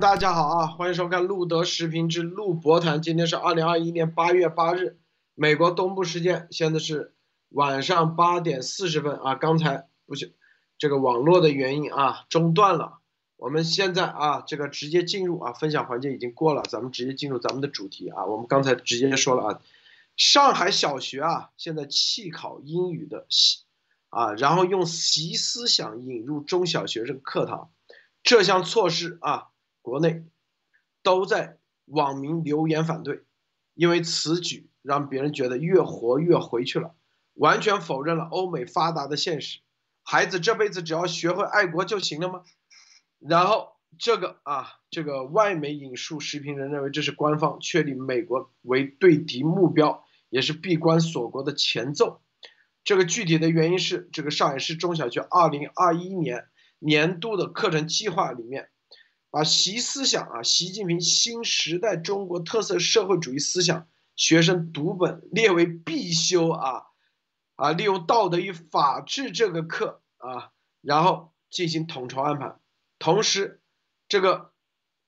大家好啊，欢迎收看路德时评之路博谈。今天是二零二一年八月八日，美国东部时间，现在是晚上八点四十分啊。刚才不是这个网络的原因啊，中断了。我们现在啊，这个直接进入啊，分享环节已经过了，咱们直接进入咱们的主题啊。我们刚才直接说了啊，上海小学啊，现在弃考英语的习啊，然后用习思想引入中小学生课堂，这项措施啊。国内都在网民留言反对，因为此举让别人觉得越活越回去了，完全否认了欧美发达的现实。孩子这辈子只要学会爱国就行了吗？然后这个啊，这个外媒引述时评人认为这是官方确立美国为对敌目标，也是闭关锁国的前奏。这个具体的原因是，这个上海市中小学二零二一年年度的课程计划里面。把习思想啊，习近平新时代中国特色社会主义思想学生读本列为必修啊，啊，利用道德与法治这个课啊，然后进行统筹安排，同时这个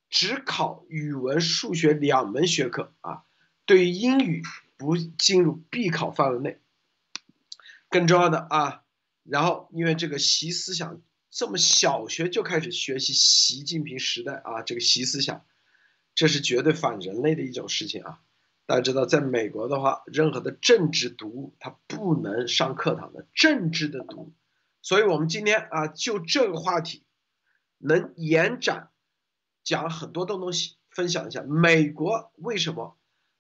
只考语文、数学两门学科啊，对于英语不进入必考范围内。更重要的啊，然后因为这个习思想。这么小学就开始学习习近平时代啊，这个习思想，这是绝对反人类的一种事情啊！大家知道，在美国的话，任何的政治读物它不能上课堂的政治的读物，所以我们今天啊，就这个话题，能延展讲很多的东西，分享一下美国为什么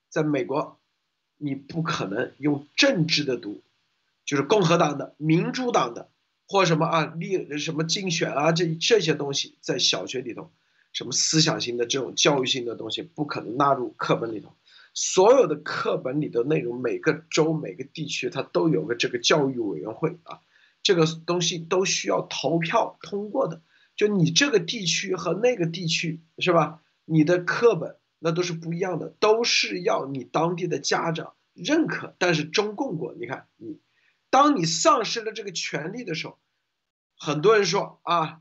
在美国你不可能用政治的读，就是共和党的、民主党的。或什么啊，立什么竞选啊，这这些东西在小学里头，什么思想性的这种教育性的东西不可能纳入课本里头。所有的课本里的内容，每个州每个地区它都有个这个教育委员会啊，这个东西都需要投票通过的。就你这个地区和那个地区是吧？你的课本那都是不一样的，都是要你当地的家长认可。但是中共国，你看你。当你丧失了这个权利的时候，很多人说啊，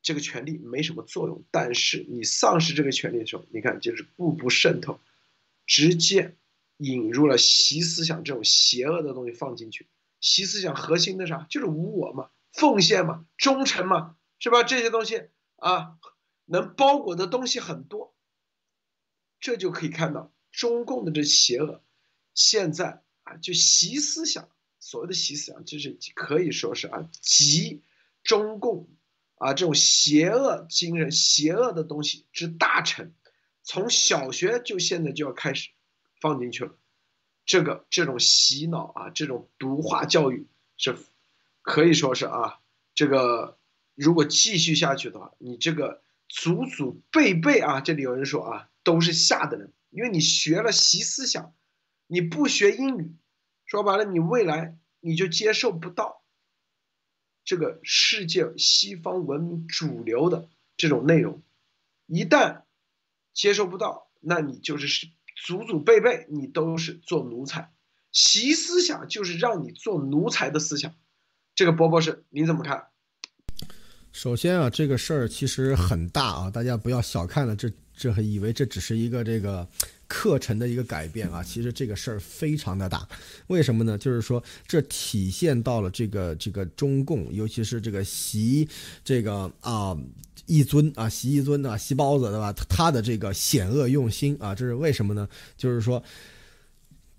这个权利没什么作用。但是你丧失这个权利的时候，你看就是步步渗透，直接引入了习思想这种邪恶的东西放进去。习思想核心的啥？就是无我嘛，奉献嘛，忠诚嘛，是吧？这些东西啊，能包裹的东西很多。这就可以看到中共的这邪恶，现在啊，就习思想。所谓的习思想，就是可以说是啊，集中共啊这种邪恶精神、邪恶的东西之大成，从小学就现在就要开始放进去了。这个这种洗脑啊，这种毒化教育是可以说是啊，这个如果继续下去的话，你这个祖祖辈辈啊，这里有人说啊，都是下的人，因为你学了习思想，你不学英语。说白了，你未来你就接受不到这个世界西方文明主流的这种内容，一旦接受不到，那你就是祖祖辈辈你都是做奴才，习思想就是让你做奴才的思想。这个波波士你怎么看？首先啊，这个事儿其实很大啊，大家不要小看了这这，以为这只是一个这个。课程的一个改变啊，其实这个事儿非常的大，为什么呢？就是说这体现到了这个这个中共，尤其是这个习这个啊一尊啊习一尊啊习包子对吧？他的这个险恶用心啊，这是为什么呢？就是说。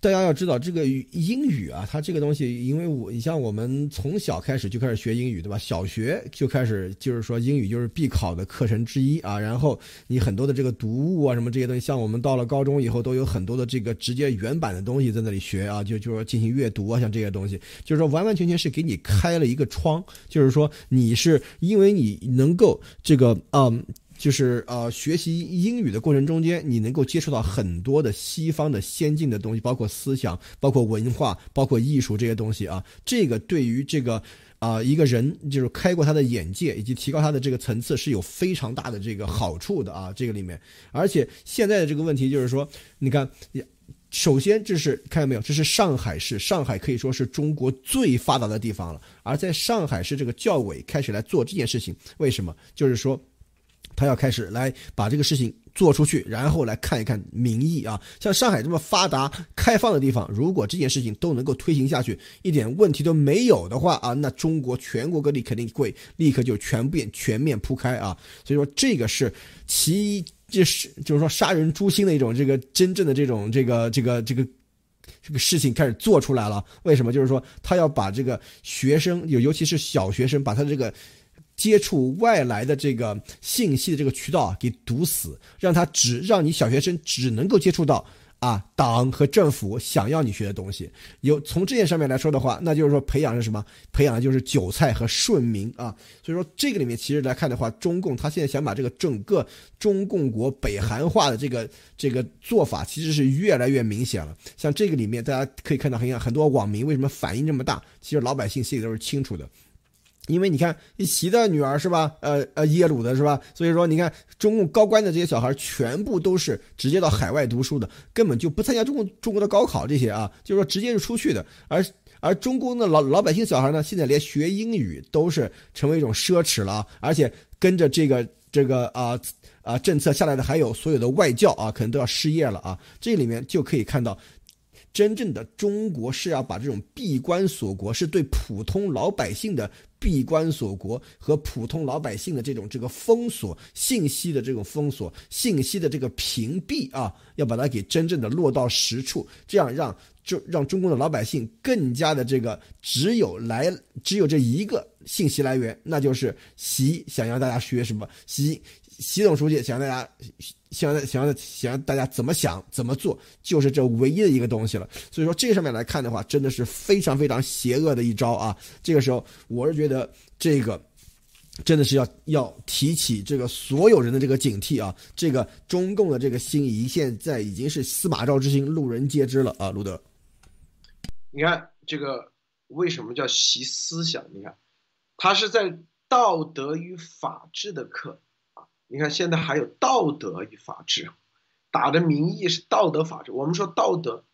大家要知道，这个英语啊，它这个东西，因为我你像我们从小开始就开始学英语，对吧？小学就开始就是说英语就是必考的课程之一啊。然后你很多的这个读物啊，什么这些东西，像我们到了高中以后，都有很多的这个直接原版的东西在那里学啊，就就是说进行阅读啊，像这些东西，就是说完完全全是给你开了一个窗，就是说你是因为你能够这个嗯。就是呃，学习英语的过程中间，你能够接触到很多的西方的先进的东西，包括思想、包括文化、包括艺术这些东西啊。这个对于这个啊一个人，就是开过他的眼界以及提高他的这个层次是有非常大的这个好处的啊。这个里面，而且现在的这个问题就是说，你看，首先这是看到没有，这是上海市，上海可以说是中国最发达的地方了。而在上海市这个教委开始来做这件事情，为什么？就是说。他要开始来把这个事情做出去，然后来看一看民意啊。像上海这么发达开放的地方，如果这件事情都能够推行下去，一点问题都没有的话啊，那中国全国各地肯定会立刻就全面全面铺开啊。所以说这个是其一，就是就是说杀人诛心的一种这个真正的这种这个这个这个这个事情开始做出来了。为什么？就是说他要把这个学生，尤尤其是小学生，把他这个。接触外来的这个信息的这个渠道给堵死，让他只让你小学生只能够接触到啊党和政府想要你学的东西。有从这件上面来说的话，那就是说培养是什么？培养的就是韭菜和顺民啊。所以说这个里面其实来看的话，中共他现在想把这个整个中共国北韩化的这个这个做法，其实是越来越明显了。像这个里面大家可以看到，很很多网民为什么反应这么大？其实老百姓心里都是清楚的。因为你看，习的女儿是吧？呃呃，耶鲁的是吧？所以说，你看中共高官的这些小孩，全部都是直接到海外读书的，根本就不参加中共中国的高考这些啊，就是说直接就出去的。而而中共的老老百姓小孩呢，现在连学英语都是成为一种奢侈了，而且跟着这个这个啊啊政策下来的，还有所有的外教啊，可能都要失业了啊。这里面就可以看到。真正的中国是要把这种闭关锁国，是对普通老百姓的闭关锁国和普通老百姓的这种这个封锁信息的这种封锁信息的这个屏蔽啊，要把它给真正的落到实处，这样让就让中国的老百姓更加的这个只有来只有这一个信息来源，那就是习想让大家学什么习。习总书记想让大家，想让想让想让大家怎么想怎么做，就是这唯一的一个东西了。所以说这上面来看的话，真的是非常非常邪恶的一招啊！这个时候，我是觉得这个真的是要要提起这个所有人的这个警惕啊！这个中共的这个心仪现在已经是司马昭之心，路人皆知了啊！路德，你看这个为什么叫习思想？你看，他是在道德与法治的课。你看，现在还有道德与法治，打的名义是道德法治。我们说道德，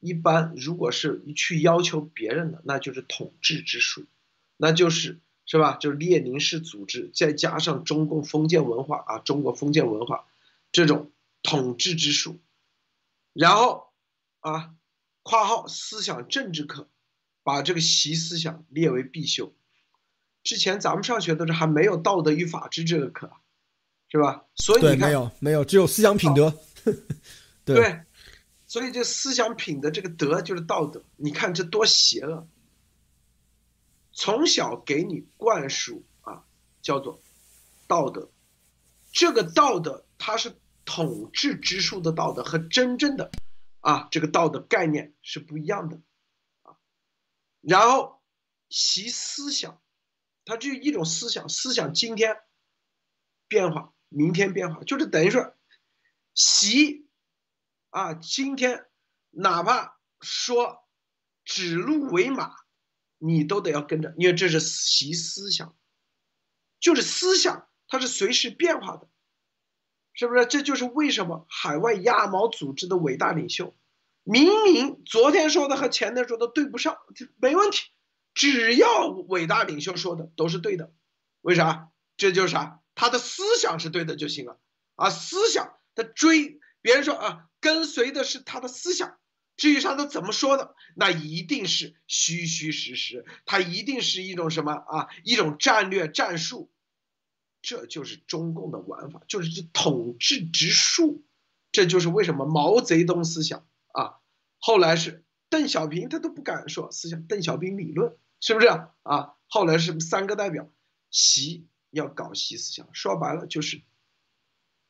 一般如果是去要求别人的，那就是统治之术，那就是是吧？就是列宁式组织，再加上中共封建文化啊，中国封建文化这种统治之术。然后啊，括号思想政治课，把这个习思想列为必修。之前咱们上学的时候还没有道德与法治这个课。是吧？所以你看，没有没有，只有思想品德。对，所以这思想品德这个德就是道德。你看这多邪恶！从小给你灌输啊，叫做道德。这个道德它是统治之术的道德，和真正的啊这个道德概念是不一样的啊。然后习思想，它就一种思想，思想今天变化。明天变化就是等于说，习啊，今天哪怕说指鹿为马，你都得要跟着，因为这是习思想，就是思想它是随时变化的，是不是？这就是为什么海外亚毛组织的伟大领袖，明明昨天说的和前天说的对不上，没问题，只要伟大领袖说的都是对的，为啥？这就是啥？他的思想是对的就行了啊！思想他追别人说啊，跟随的是他的思想。至于他的怎么说的，那一定是虚虚实实，他一定是一种什么啊？一种战略战术。这就是中共的玩法，就是统治之术。这就是为什么毛泽东思想啊，后来是邓小平他都不敢说思想，邓小平理论是不是啊？后来是三个代表习。要搞习思想，说白了就是，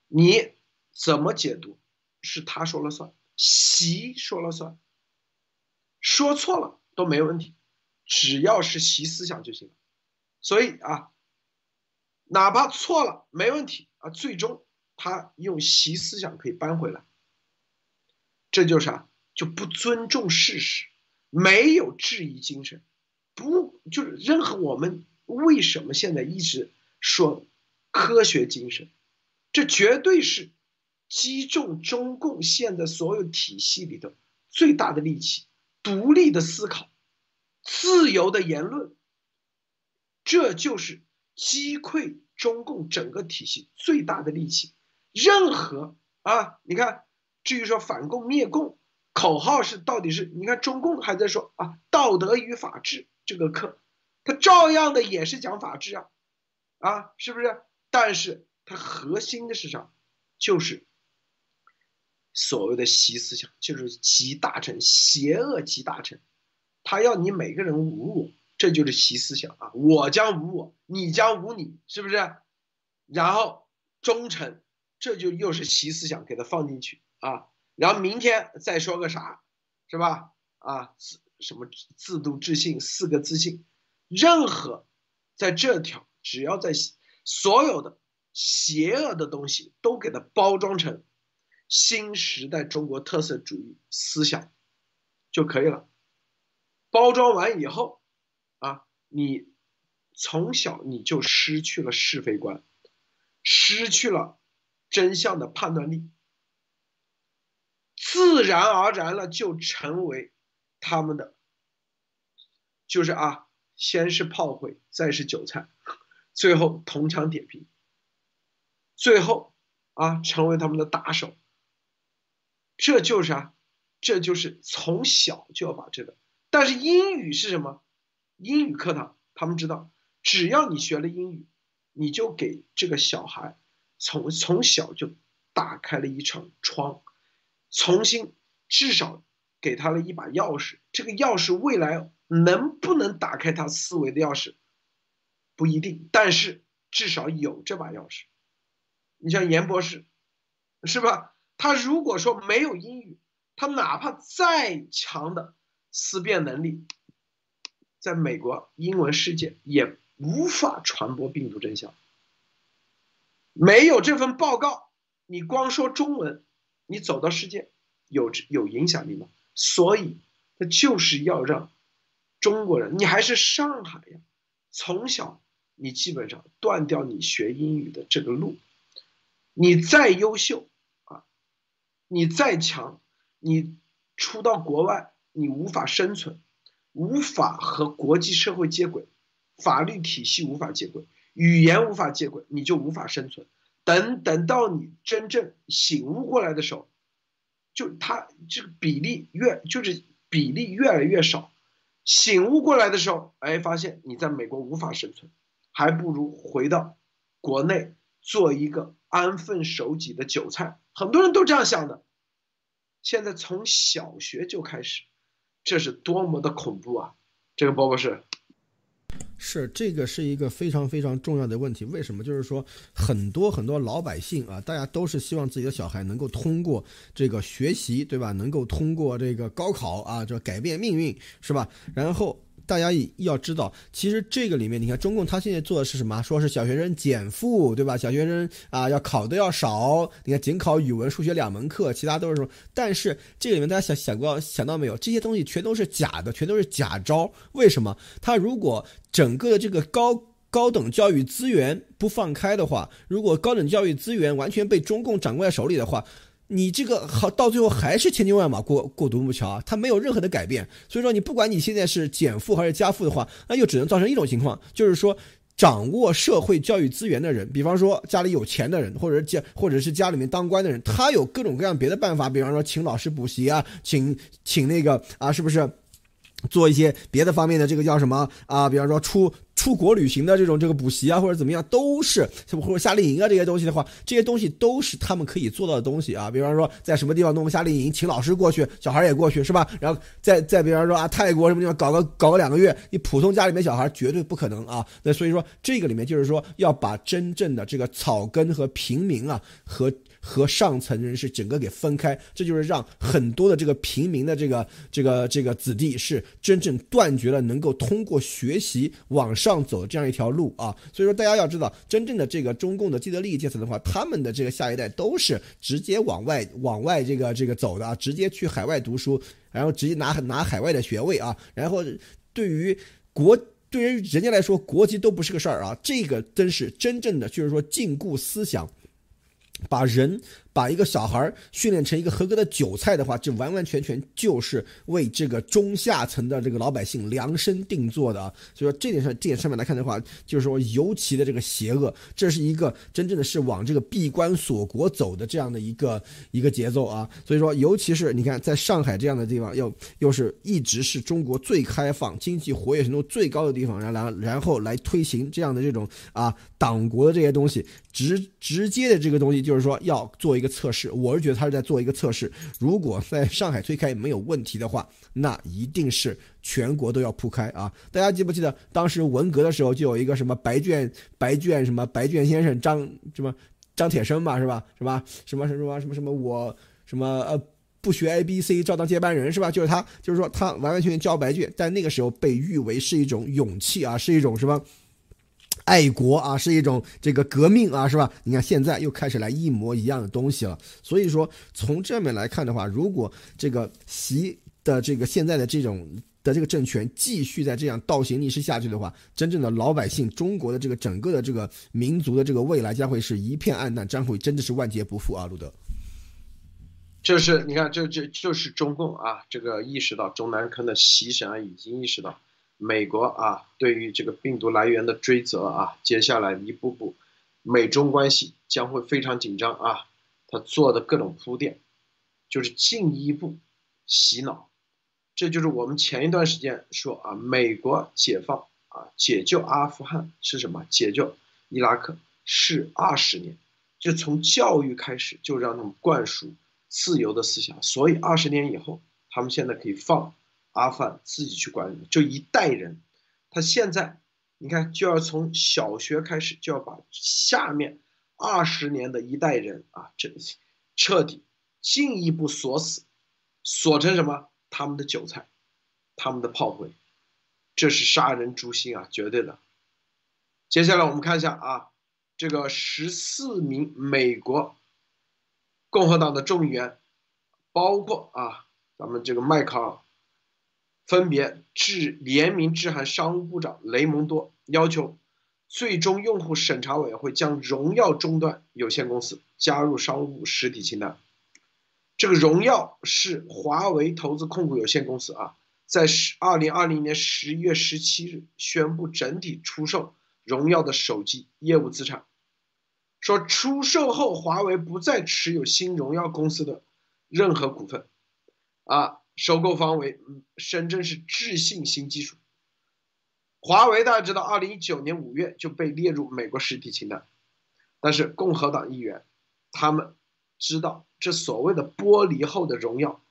你怎么解读是他说了算，习说了算，说错了都没问题，只要是习思想就行了。所以啊，哪怕错了没问题啊，最终他用习思想可以扳回来。这就是啊？就不尊重事实，没有质疑精神，不就是任何我们为什么现在一直。说科学精神，这绝对是击中中共现在所有体系里头最大的利器。独立的思考，自由的言论，这就是击溃中共整个体系最大的利器。任何啊，你看，至于说反共灭共，口号是到底是你看中共还在说啊，道德与法治这个课，他照样的也是讲法治啊，啊，是不是？但是它核心的是啥？就是所谓的习思想，就是集大成，邪恶集大成，他要你每个人无我。这就是习思想啊！我将无我，你将无你，是不是？然后忠诚，这就又是习思想给他放进去啊。然后明天再说个啥，是吧？啊，自什么自度自信，四个自信，任何在这条，只要在所有的邪恶的东西都给它包装成新时代中国特色主义思想就可以了。包装完以后。啊，你从小你就失去了是非观，失去了真相的判断力，自然而然了就成为他们的，就是啊，先是炮灰，再是韭菜，最后铜墙铁壁，最后啊成为他们的打手。这就是啊，这就是从小就要把这个，但是英语是什么？英语课堂，他们知道，只要你学了英语，你就给这个小孩从从小就打开了一扇窗，重新至少给他了一把钥匙。这个钥匙未来能不能打开他思维的钥匙，不一定，但是至少有这把钥匙。你像严博士，是吧？他如果说没有英语，他哪怕再强的思辨能力。在美国英文世界也无法传播病毒真相。没有这份报告，你光说中文，你走到世界有有影响力吗？所以，他就是要让中国人，你还是上海呀，从小你基本上断掉你学英语的这个路。你再优秀啊，你再强，你出到国外你无法生存。无法和国际社会接轨，法律体系无法接轨，语言无法接轨，你就无法生存。等等到你真正醒悟过来的时候，就他这个比例越就是比例越来越少。醒悟过来的时候，哎，发现你在美国无法生存，还不如回到国内做一个安分守己的韭菜。很多人都这样想的。现在从小学就开始。这是多么的恐怖啊！这个波波是，是这个是一个非常非常重要的问题。为什么？就是说很多很多老百姓啊，大家都是希望自己的小孩能够通过这个学习，对吧？能够通过这个高考啊，就改变命运，是吧？然后。大家要知道，其实这个里面，你看中共他现在做的是什么？说是小学生减负，对吧？小学生啊要考的要少，你看仅考语文、数学两门课，其他都是什么？但是这个里面大家想想过想到没有？这些东西全都是假的，全都是假招。为什么？他如果整个的这个高高等教育资源不放开的话，如果高等教育资源完全被中共掌握在手里的话。你这个好，到最后还是千军万马过过独木桥啊，它没有任何的改变。所以说，你不管你现在是减负还是加负的话，那就只能造成一种情况，就是说，掌握社会教育资源的人，比方说家里有钱的人，或者家或者是家里面当官的人，他有各种各样别的办法，比方说请老师补习啊，请请那个啊，是不是做一些别的方面的这个叫什么啊？比方说出。出国旅行的这种这个补习啊，或者怎么样，都是或者夏令营啊这些东西的话，这些东西都是他们可以做到的东西啊。比方说，在什么地方弄个夏令营，请老师过去，小孩也过去，是吧？然后再再比方说啊，泰国什么地方搞个搞个两个月，你普通家里面小孩绝对不可能啊。那所以说，这个里面就是说要把真正的这个草根和平民啊和。和上层人士整个给分开，这就是让很多的这个平民的这个这个这个子弟是真正断绝了能够通过学习往上走这样一条路啊。所以说大家要知道，真正的这个中共的既得利益阶层的话，他们的这个下一代都是直接往外往外这个这个走的啊，直接去海外读书，然后直接拿拿海外的学位啊。然后对于国对于人家来说，国籍都不是个事儿啊。这个真是真正的就是说禁锢思想。把人把一个小孩训练成一个合格的韭菜的话，这完完全全就是为这个中下层的这个老百姓量身定做的啊。所以说这点上，这点上面来看的话，就是说尤其的这个邪恶，这是一个真正的是往这个闭关锁国走的这样的一个一个节奏啊。所以说，尤其是你看，在上海这样的地方，又又是一直是中国最开放、经济活跃程度最高的地方，然然然后来推行这样的这种啊党国的这些东西，直直接的这个东西就是说要做一个测试。我是觉得他是在做一个测试，如果在上海推开没有问题的话，那一定是全国都要铺开啊！大家记不记得当时文革的时候就有一个什么白卷白卷什么白卷先生张什么张铁生嘛是吧是吧什么什么什么什么我什么呃。不学 A B C 照当接班人是吧？就是他，就是说他完完全全交白卷，但那个时候被誉为是一种勇气啊，是一种什么爱国啊，是一种这个革命啊，是吧？你看现在又开始来一模一样的东西了。所以说从这面来看的话，如果这个习的这个现在的这种的这个政权继续在这样倒行逆施下去的话，真正的老百姓中国的这个整个的这个民族的这个未来将会是一片暗淡，将会真的是万劫不复啊，路德。就是你看，这这就是中共啊，这个意识到中南坑的习神啊，已经意识到美国啊对于这个病毒来源的追责啊，接下来一步步美中关系将会非常紧张啊。他做的各种铺垫，就是进一步洗脑。这就是我们前一段时间说啊，美国解放啊，解救阿富汗是什么？解救伊拉克是二十年，就从教育开始就让他们灌输。自由的思想，所以二十年以后，他们现在可以放阿富汗自己去管理，就一代人。他现在你看，就要从小学开始，就要把下面二十年的一代人啊，这彻底进一步锁死，锁成什么？他们的韭菜，他们的炮灰，这是杀人诛心啊，绝对的。接下来我们看一下啊，这个十四名美国。共和党的众议员，包括啊，咱们这个麦克，分别致联名致函商务部长雷蒙多，要求最终用户审查委员会将荣耀终端有限公司加入商务部实体清单。这个荣耀是华为投资控股有限公司啊，在十二零二零年十一月十七日宣布整体出售荣耀的手机业务资产。说出售后，华为不再持有新荣耀公司的任何股份，啊，收购方为深圳市智信新技术。华为大家知道，二零一九年五月就被列入美国实体清单，但是共和党议员他们知道，这所谓的剥离后的荣耀，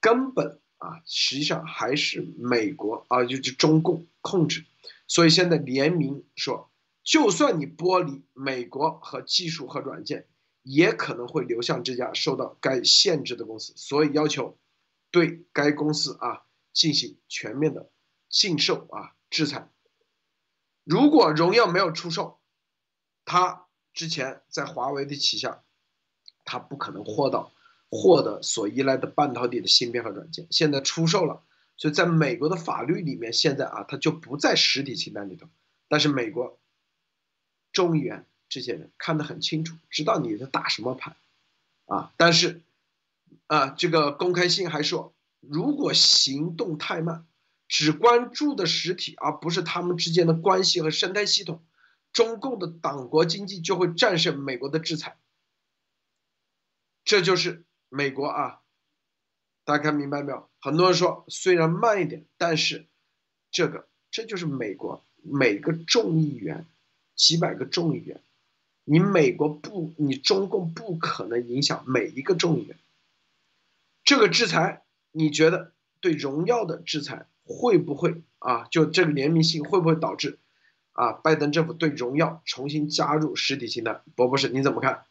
根本啊，实际上还是美国啊，就是中共控制，所以现在联名说。就算你剥离美国和技术和软件，也可能会流向这家受到该限制的公司，所以要求对该公司啊进行全面的禁售啊制裁。如果荣耀没有出售，他之前在华为的旗下，他不可能获到获得所依赖的半导体的芯片和软件。现在出售了，所以在美国的法律里面，现在啊他就不在实体清单里头，但是美国。众议员这些人看得很清楚，知道你在打什么牌，啊，但是，啊，这个公开信还说，如果行动太慢，只关注的实体，而不是他们之间的关系和生态系统，中共的党国经济就会战胜美国的制裁。这就是美国啊，大家看明白没有？很多人说，虽然慢一点，但是，这个这就是美国每个众议员。几百个众议员，你美国不，你中共不可能影响每一个众议员。这个制裁，你觉得对荣耀的制裁会不会啊？就这个联名信会不会导致啊？拜登政府对荣耀重新加入实体清单？博博士，你怎么看？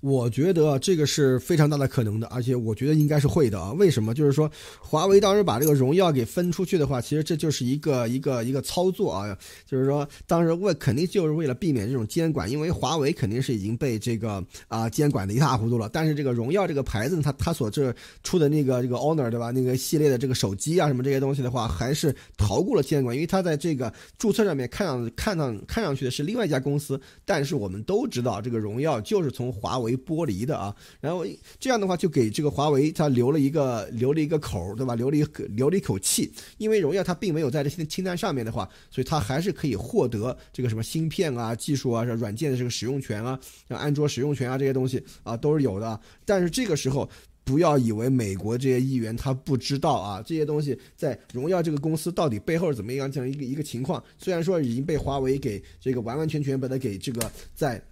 我觉得这个是非常大的可能的，而且我觉得应该是会的啊。为什么？就是说，华为当时把这个荣耀给分出去的话，其实这就是一个一个一个操作啊。就是说，当时为肯定就是为了避免这种监管，因为华为肯定是已经被这个啊监管的一塌糊涂了。但是这个荣耀这个牌子，它它所这出的那个这个 Honor 对吧？那个系列的这个手机啊什么这些东西的话，还是逃过了监管，因为它在这个注册上面看上看上看上去的是另外一家公司。但是我们都知道，这个荣耀就是从华为。为剥离的啊。然后这样的话，就给这个华为它留了一个留了一个口，对吧？留了一个留了一口气。因为荣耀它并没有在这些清单上面的话，所以它还是可以获得这个什么芯片啊、技术啊、软件的这个使用权啊、像安卓使用权啊这些东西啊都是有的。但是这个时候。不要以为美国这些议员他不知道啊，这些东西在荣耀这个公司到底背后是怎么样这样一个一个情况。虽然说已经被华为给这个完完全全把它给这个在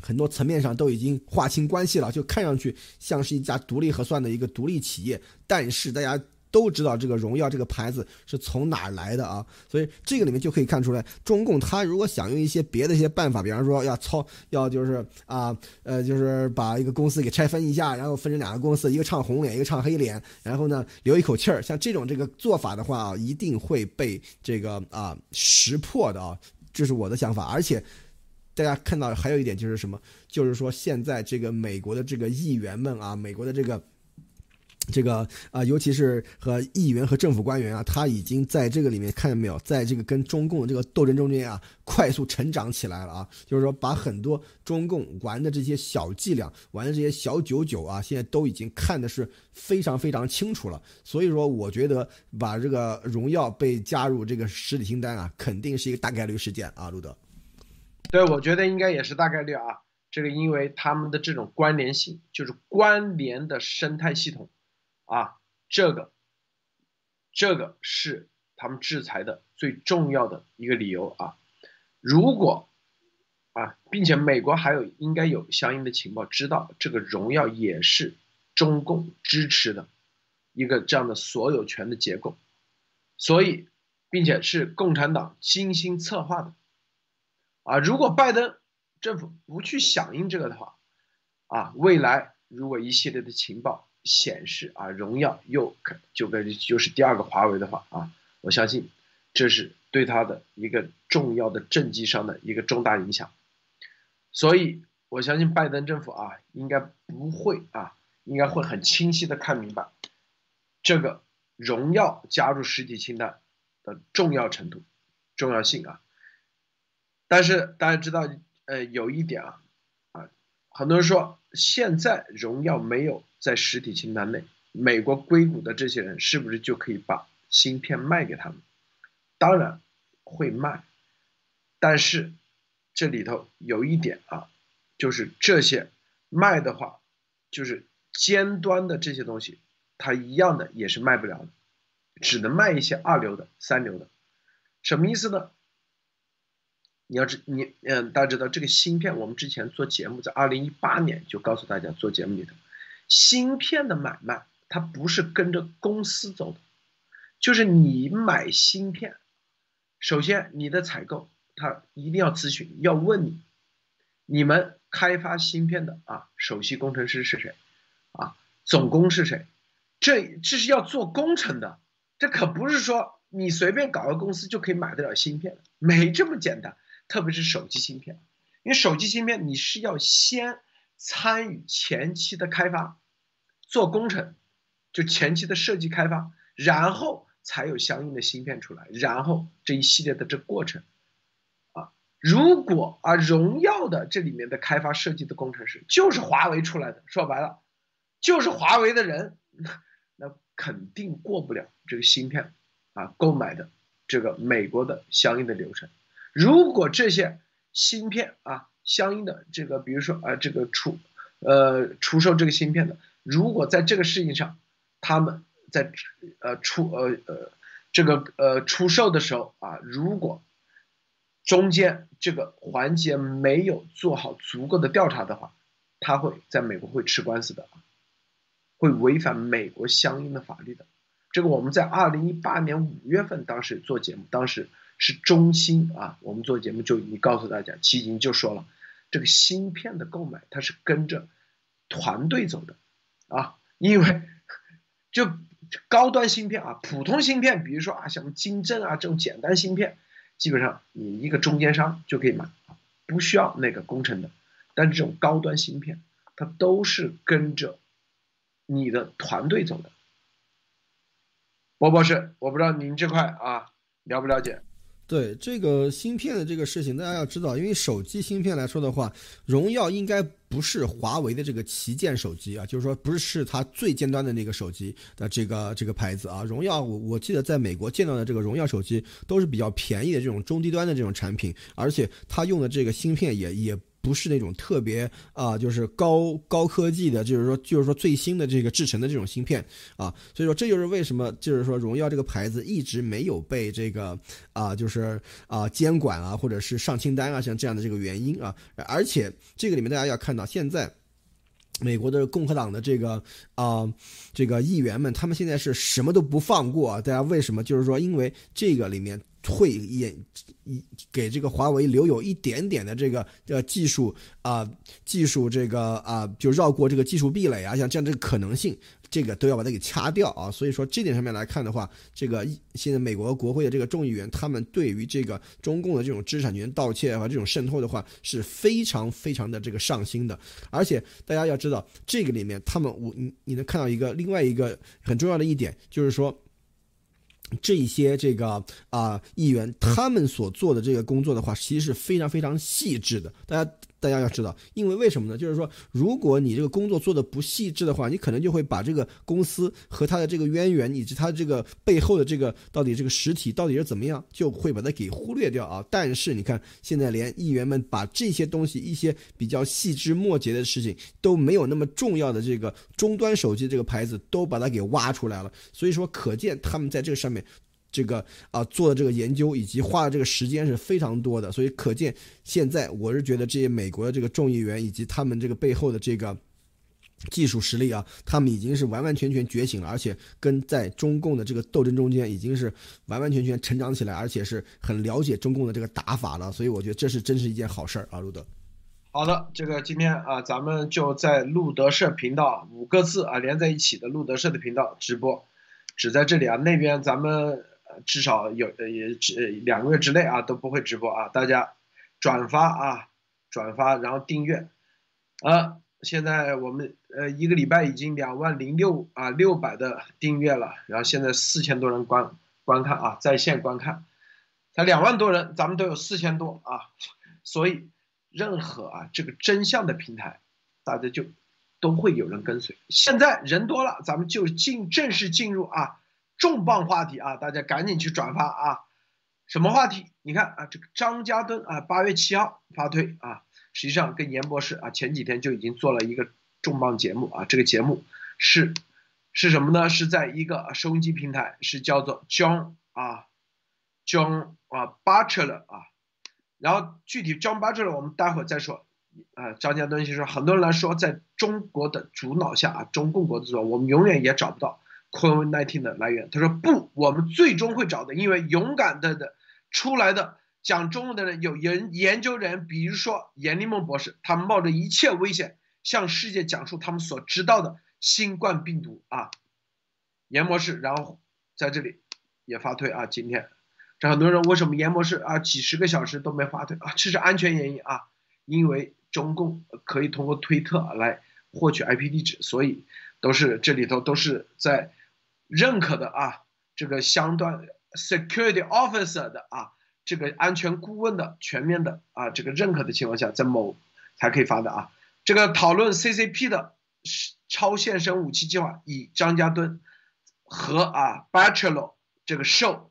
很多层面上都已经划清关系了，就看上去像是一家独立核算的一个独立企业，但是大家。都知道这个荣耀这个牌子是从哪儿来的啊，所以这个里面就可以看出来，中共他如果想用一些别的一些办法，比方说要操，要就是啊，呃，就是把一个公司给拆分一下，然后分成两个公司，一个唱红脸，一个唱黑脸，然后呢留一口气儿，像这种这个做法的话，一定会被这个啊识破的啊，这是我的想法。而且大家看到还有一点就是什么，就是说现在这个美国的这个议员们啊，美国的这个。这个啊，尤其是和议员和政府官员啊，他已经在这个里面看见没有，在这个跟中共的这个斗争中间啊，快速成长起来了啊。就是说，把很多中共玩的这些小伎俩、玩的这些小九九啊，现在都已经看的是非常非常清楚了。所以说，我觉得把这个荣耀被加入这个实体清单啊，肯定是一个大概率事件啊，路德。对，我觉得应该也是大概率啊。这个因为他们的这种关联性，就是关联的生态系统。啊，这个，这个是他们制裁的最重要的一个理由啊。如果啊，并且美国还有应该有相应的情报，知道这个荣耀也是中共支持的一个这样的所有权的结构，所以，并且是共产党精心策划的啊。如果拜登政府不去响应这个的话，啊，未来如果一系列的情报。显示啊，荣耀又就跟就是第二个华为的话啊，我相信这是对他的一个重要的政绩上的一个重大影响，所以我相信拜登政府啊，应该不会啊，应该会很清晰的看明白这个荣耀加入实体清单的重要程度、重要性啊。但是大家知道，呃，有一点啊，啊，很多人说现在荣耀没有。在实体清单内，美国硅谷的这些人是不是就可以把芯片卖给他们？当然会卖，但是这里头有一点啊，就是这些卖的话，就是尖端的这些东西，它一样的也是卖不了的，只能卖一些二流的、三流的。什么意思呢？你要知你嗯，大家知道这个芯片，我们之前做节目，在二零一八年就告诉大家做节目里头。芯片的买卖，它不是跟着公司走的，就是你买芯片，首先你的采购他一定要咨询，要问你，你们开发芯片的啊，首席工程师是谁？啊，总工是谁？这这是要做工程的，这可不是说你随便搞个公司就可以买得了芯片，没这么简单。特别是手机芯片，因为手机芯片你是要先参与前期的开发。做工程，就前期的设计开发，然后才有相应的芯片出来，然后这一系列的这过程，啊，如果啊荣耀的这里面的开发设计的工程师就是华为出来的，说白了，就是华为的人，那肯定过不了这个芯片啊购买的这个美国的相应的流程。如果这些芯片啊相应的这个，比如说啊这个出呃出售这个芯片的。如果在这个事情上，他们在呃出呃呃这个呃出售的时候啊，如果中间这个环节没有做好足够的调查的话，他会在美国会吃官司的，会违反美国相应的法律的。这个我们在二零一八年五月份当时做节目，当时是中心啊，我们做节目就已经告诉大家，基金就说了，这个芯片的购买它是跟着团队走的。啊，因为 就高端芯片啊，普通芯片，比如说啊，像金正啊这种简单芯片，基本上你一个中间商就可以买，不需要那个工程的。但这种高端芯片，它都是跟着你的团队走的。博博士，我不知道您这块啊了不了解？对这个芯片的这个事情，大家要知道，因为手机芯片来说的话，荣耀应该不是华为的这个旗舰手机啊，就是说不是它最尖端的那个手机的这个这个牌子啊。荣耀，我我记得在美国见到的这个荣耀手机都是比较便宜的这种中低端的这种产品，而且它用的这个芯片也也。不是那种特别啊，就是高高科技的，就是说，就是说最新的这个制成的这种芯片啊，所以说这就是为什么，就是说荣耀这个牌子一直没有被这个啊，就是啊监管啊，或者是上清单啊，像这样的这个原因啊，而且这个里面大家要看到，现在美国的共和党的这个啊这个议员们，他们现在是什么都不放过，啊大家为什么？就是说，因为这个里面。会也给这个华为留有一点点的这个呃技术啊技术这个啊就绕过这个技术壁垒啊，像这样这个可能性，这个都要把它给掐掉啊。所以说这点上面来看的话，这个现在美国国会的这个众议员，他们对于这个中共的这种知识产权盗窃和这种渗透的话，是非常非常的这个上心的。而且大家要知道，这个里面他们我你你能看到一个另外一个很重要的一点，就是说。这些这个啊议员他们所做的这个工作的话，其实是非常非常细致的。大家大家要知道，因为为什么呢？就是说，如果你这个工作做的不细致的话，你可能就会把这个公司和它的这个渊源以及它这个背后的这个到底这个实体到底是怎么样，就会把它给忽略掉啊。但是你看，现在连议员们把这些东西一些比较细枝末节的事情都没有那么重要的这个终端手机这个牌子都把它给挖出来了，所以说可见他们在这个上面。这个啊做的这个研究以及花的这个时间是非常多的，所以可见现在我是觉得这些美国的这个众议员以及他们这个背后的这个技术实力啊，他们已经是完完全全觉醒了，而且跟在中共的这个斗争中间已经是完完全全成长起来，而且是很了解中共的这个打法了，所以我觉得这是真是一件好事儿啊，路德。好的，这个今天啊，咱们就在路德社频道五个字啊连在一起的路德社的频道直播，只在这里啊，那边咱们。至少有呃也只两个月之内啊都不会直播啊，大家转发啊转发，然后订阅，啊，现在我们呃一个礼拜已经两万零六啊六百的订阅了，然后现在四千多人观观看啊在线观看，才两万多人，咱们都有四千多啊，所以任何啊这个真相的平台，大家就都会有人跟随。现在人多了，咱们就进正式进入啊。重磅话题啊，大家赶紧去转发啊！什么话题？你看啊，这个张家墩啊，八月七号发推啊，实际上跟严博士啊前几天就已经做了一个重磅节目啊。这个节目是是什么呢？是在一个收音机平台，是叫做 John 啊，John 啊 Butler 啊。然后具体 John Butler 我们待会再说啊。张家墩先生，很多人来说，在中国的主脑下啊，中共国的主，我们永远也找不到。COVID-19 的来源，他说不，我们最终会找的，因为勇敢的的出来的讲中文的人有研研究人，比如说严立梦博士，他们冒着一切危险向世界讲述他们所知道的新冠病毒啊，严博士，然后在这里也发推啊，今天这很多人为什么严博士啊几十个小时都没发推啊？这是安全原因啊，因为中共可以通过推特来获取 IP 地址，所以都是这里头都是在。认可的啊，这个相端 security officer 的啊，这个安全顾问的全面的啊，这个认可的情况下，在某才可以发的啊。这个讨论 CCP 的超现生武器计划，以张家墩和啊 Bachelor 这个 show，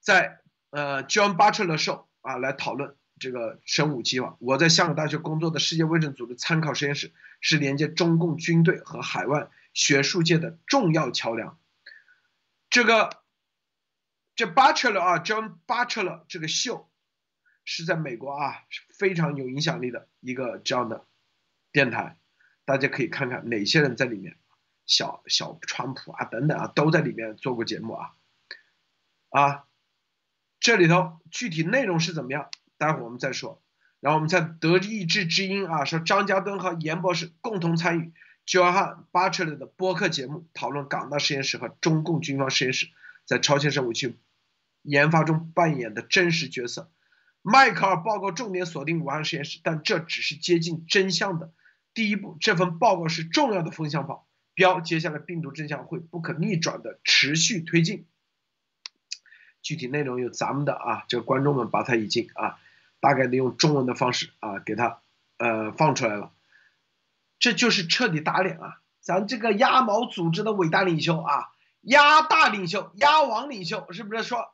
在呃 John Bachelor show 啊来讨论这个生武计划。我在香港大学工作的世界卫生组织参考实验室，是连接中共军队和海外学术界的重要桥梁。这个这 Bachelor 啊，John Bachelor 这个秀是在美国啊非常有影响力的一个这样的电台，大家可以看看哪些人在里面，小小川普啊等等啊都在里面做过节目啊啊，这里头具体内容是怎么样，待会我们再说。然后我们在德意志之音啊说张家墩和严博士共同参与。就要和巴切勒的播客节目讨论港大实验室和中共军方实验室在超限生武器研发中扮演的真实角色。迈克尔报告重点锁定武汉实验室，但这只是接近真相的第一步。这份报告是重要的风向炮，标接下来病毒真相会不可逆转的持续推进。具体内容有咱们的啊，这个观众们把它已经啊，大概的用中文的方式啊给它呃放出来了。这就是彻底打脸啊！咱这个鸭毛组织的伟大领袖啊，鸭大领袖、鸭王领袖，是不是说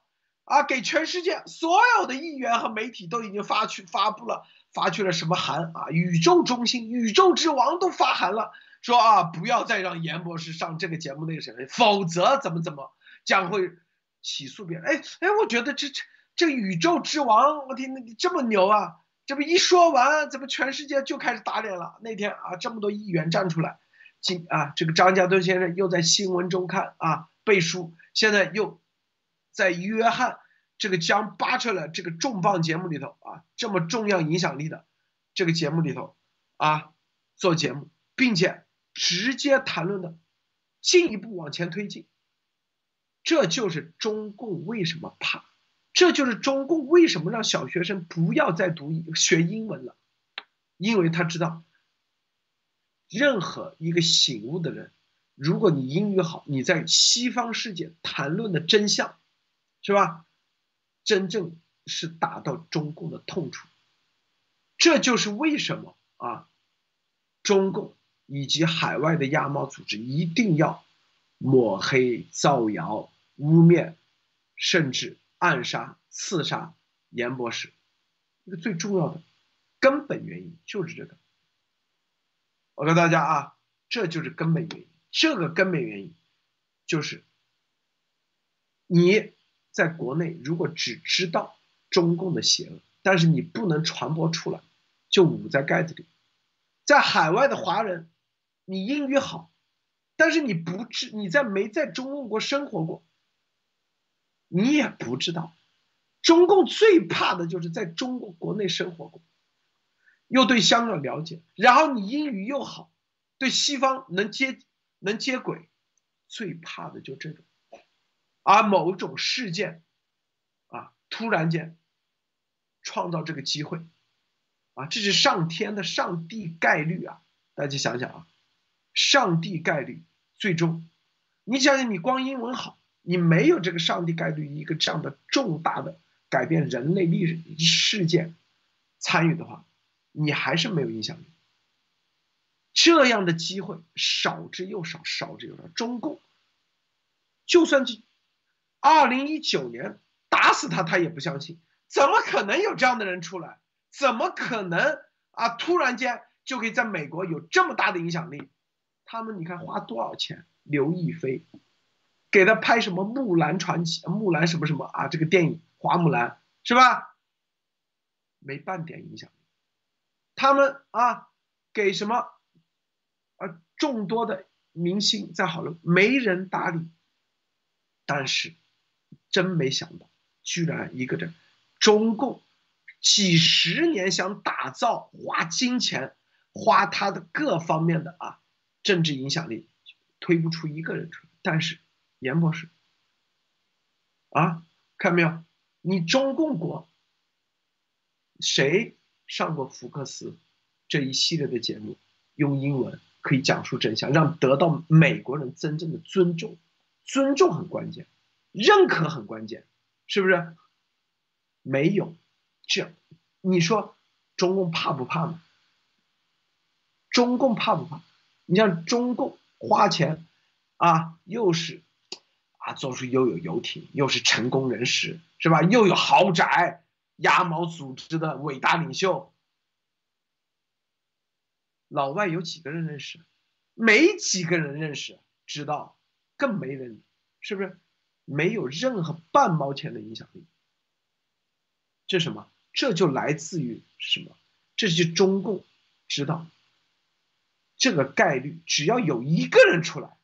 啊，给全世界所有的议员和媒体都已经发去发布了发去了什么函啊？宇宙中心、宇宙之王都发函了，说啊，不要再让严博士上这个节目那个什么，否则怎么怎么将会起诉别人。哎哎，我觉得这这这宇宙之王，我天，你这么牛啊！这不一说完，怎么全世界就开始打脸了？那天啊，这么多议员站出来，今啊，这个张家墩先生又在新闻中看啊背书，现在又在约翰这个将扒出来这个重磅节目里头啊，这么重要影响力的这个节目里头啊做节目，并且直接谈论的进一步往前推进，这就是中共为什么怕。这就是中共为什么让小学生不要再读学英文了，因为他知道，任何一个醒悟的人，如果你英语好，你在西方世界谈论的真相，是吧？真正是打到中共的痛处。这就是为什么啊，中共以及海外的亚猫组织一定要抹黑、造谣、污蔑，甚至。暗杀、刺杀严博士，一个最重要的根本原因就是这个。我告诉大家啊，这就是根本原因。这个根本原因就是你在国内如果只知道中共的邪恶，但是你不能传播出来，就捂在盖子里。在海外的华人，你英语好，但是你不知你在没在中共国生活过。你也不知道，中共最怕的就是在中国国内生活过，又对香港了解，然后你英语又好，对西方能接能接轨，最怕的就这种，而某种事件，啊，突然间创造这个机会，啊，这是上天的上帝概率啊！大家想想啊，上帝概率最终，你想想，你光英文好。你没有这个上帝概率一个这样的重大的改变人类历史事件参与的话，你还是没有影响力。这样的机会少之又少，少之又少。中共就算去二零一九年打死他，他也不相信，怎么可能有这样的人出来？怎么可能啊？突然间就可以在美国有这么大的影响力？他们你看花多少钱？刘亦菲。给他拍什么《木兰传奇》《木兰什么什么啊？这个电影《花木兰》是吧？没半点影响力。他们啊，给什么啊？众多的明星在讨论，没人搭理。但是，真没想到，居然一个人，中共几十年想打造，花金钱，花他的各方面的啊政治影响力，推不出一个人出来。但是。严博士，啊，看没有？你中共国谁上过福克斯这一系列的节目？用英文可以讲述真相，让得到美国人真正的尊重。尊重很关键，认可很关键，是不是？没有，这你说中共怕不怕呢？中共怕不怕？你像中共花钱啊，又是。啊，做出又有游艇，又是成功人士，是吧？又有豪宅，鸭毛组织的伟大领袖，老外有几个人认识？没几个人认识，知道，更没人，是不是？没有任何半毛钱的影响力。这什么？这就来自于什么？这是中共知道，这个概率只要有一个人出来，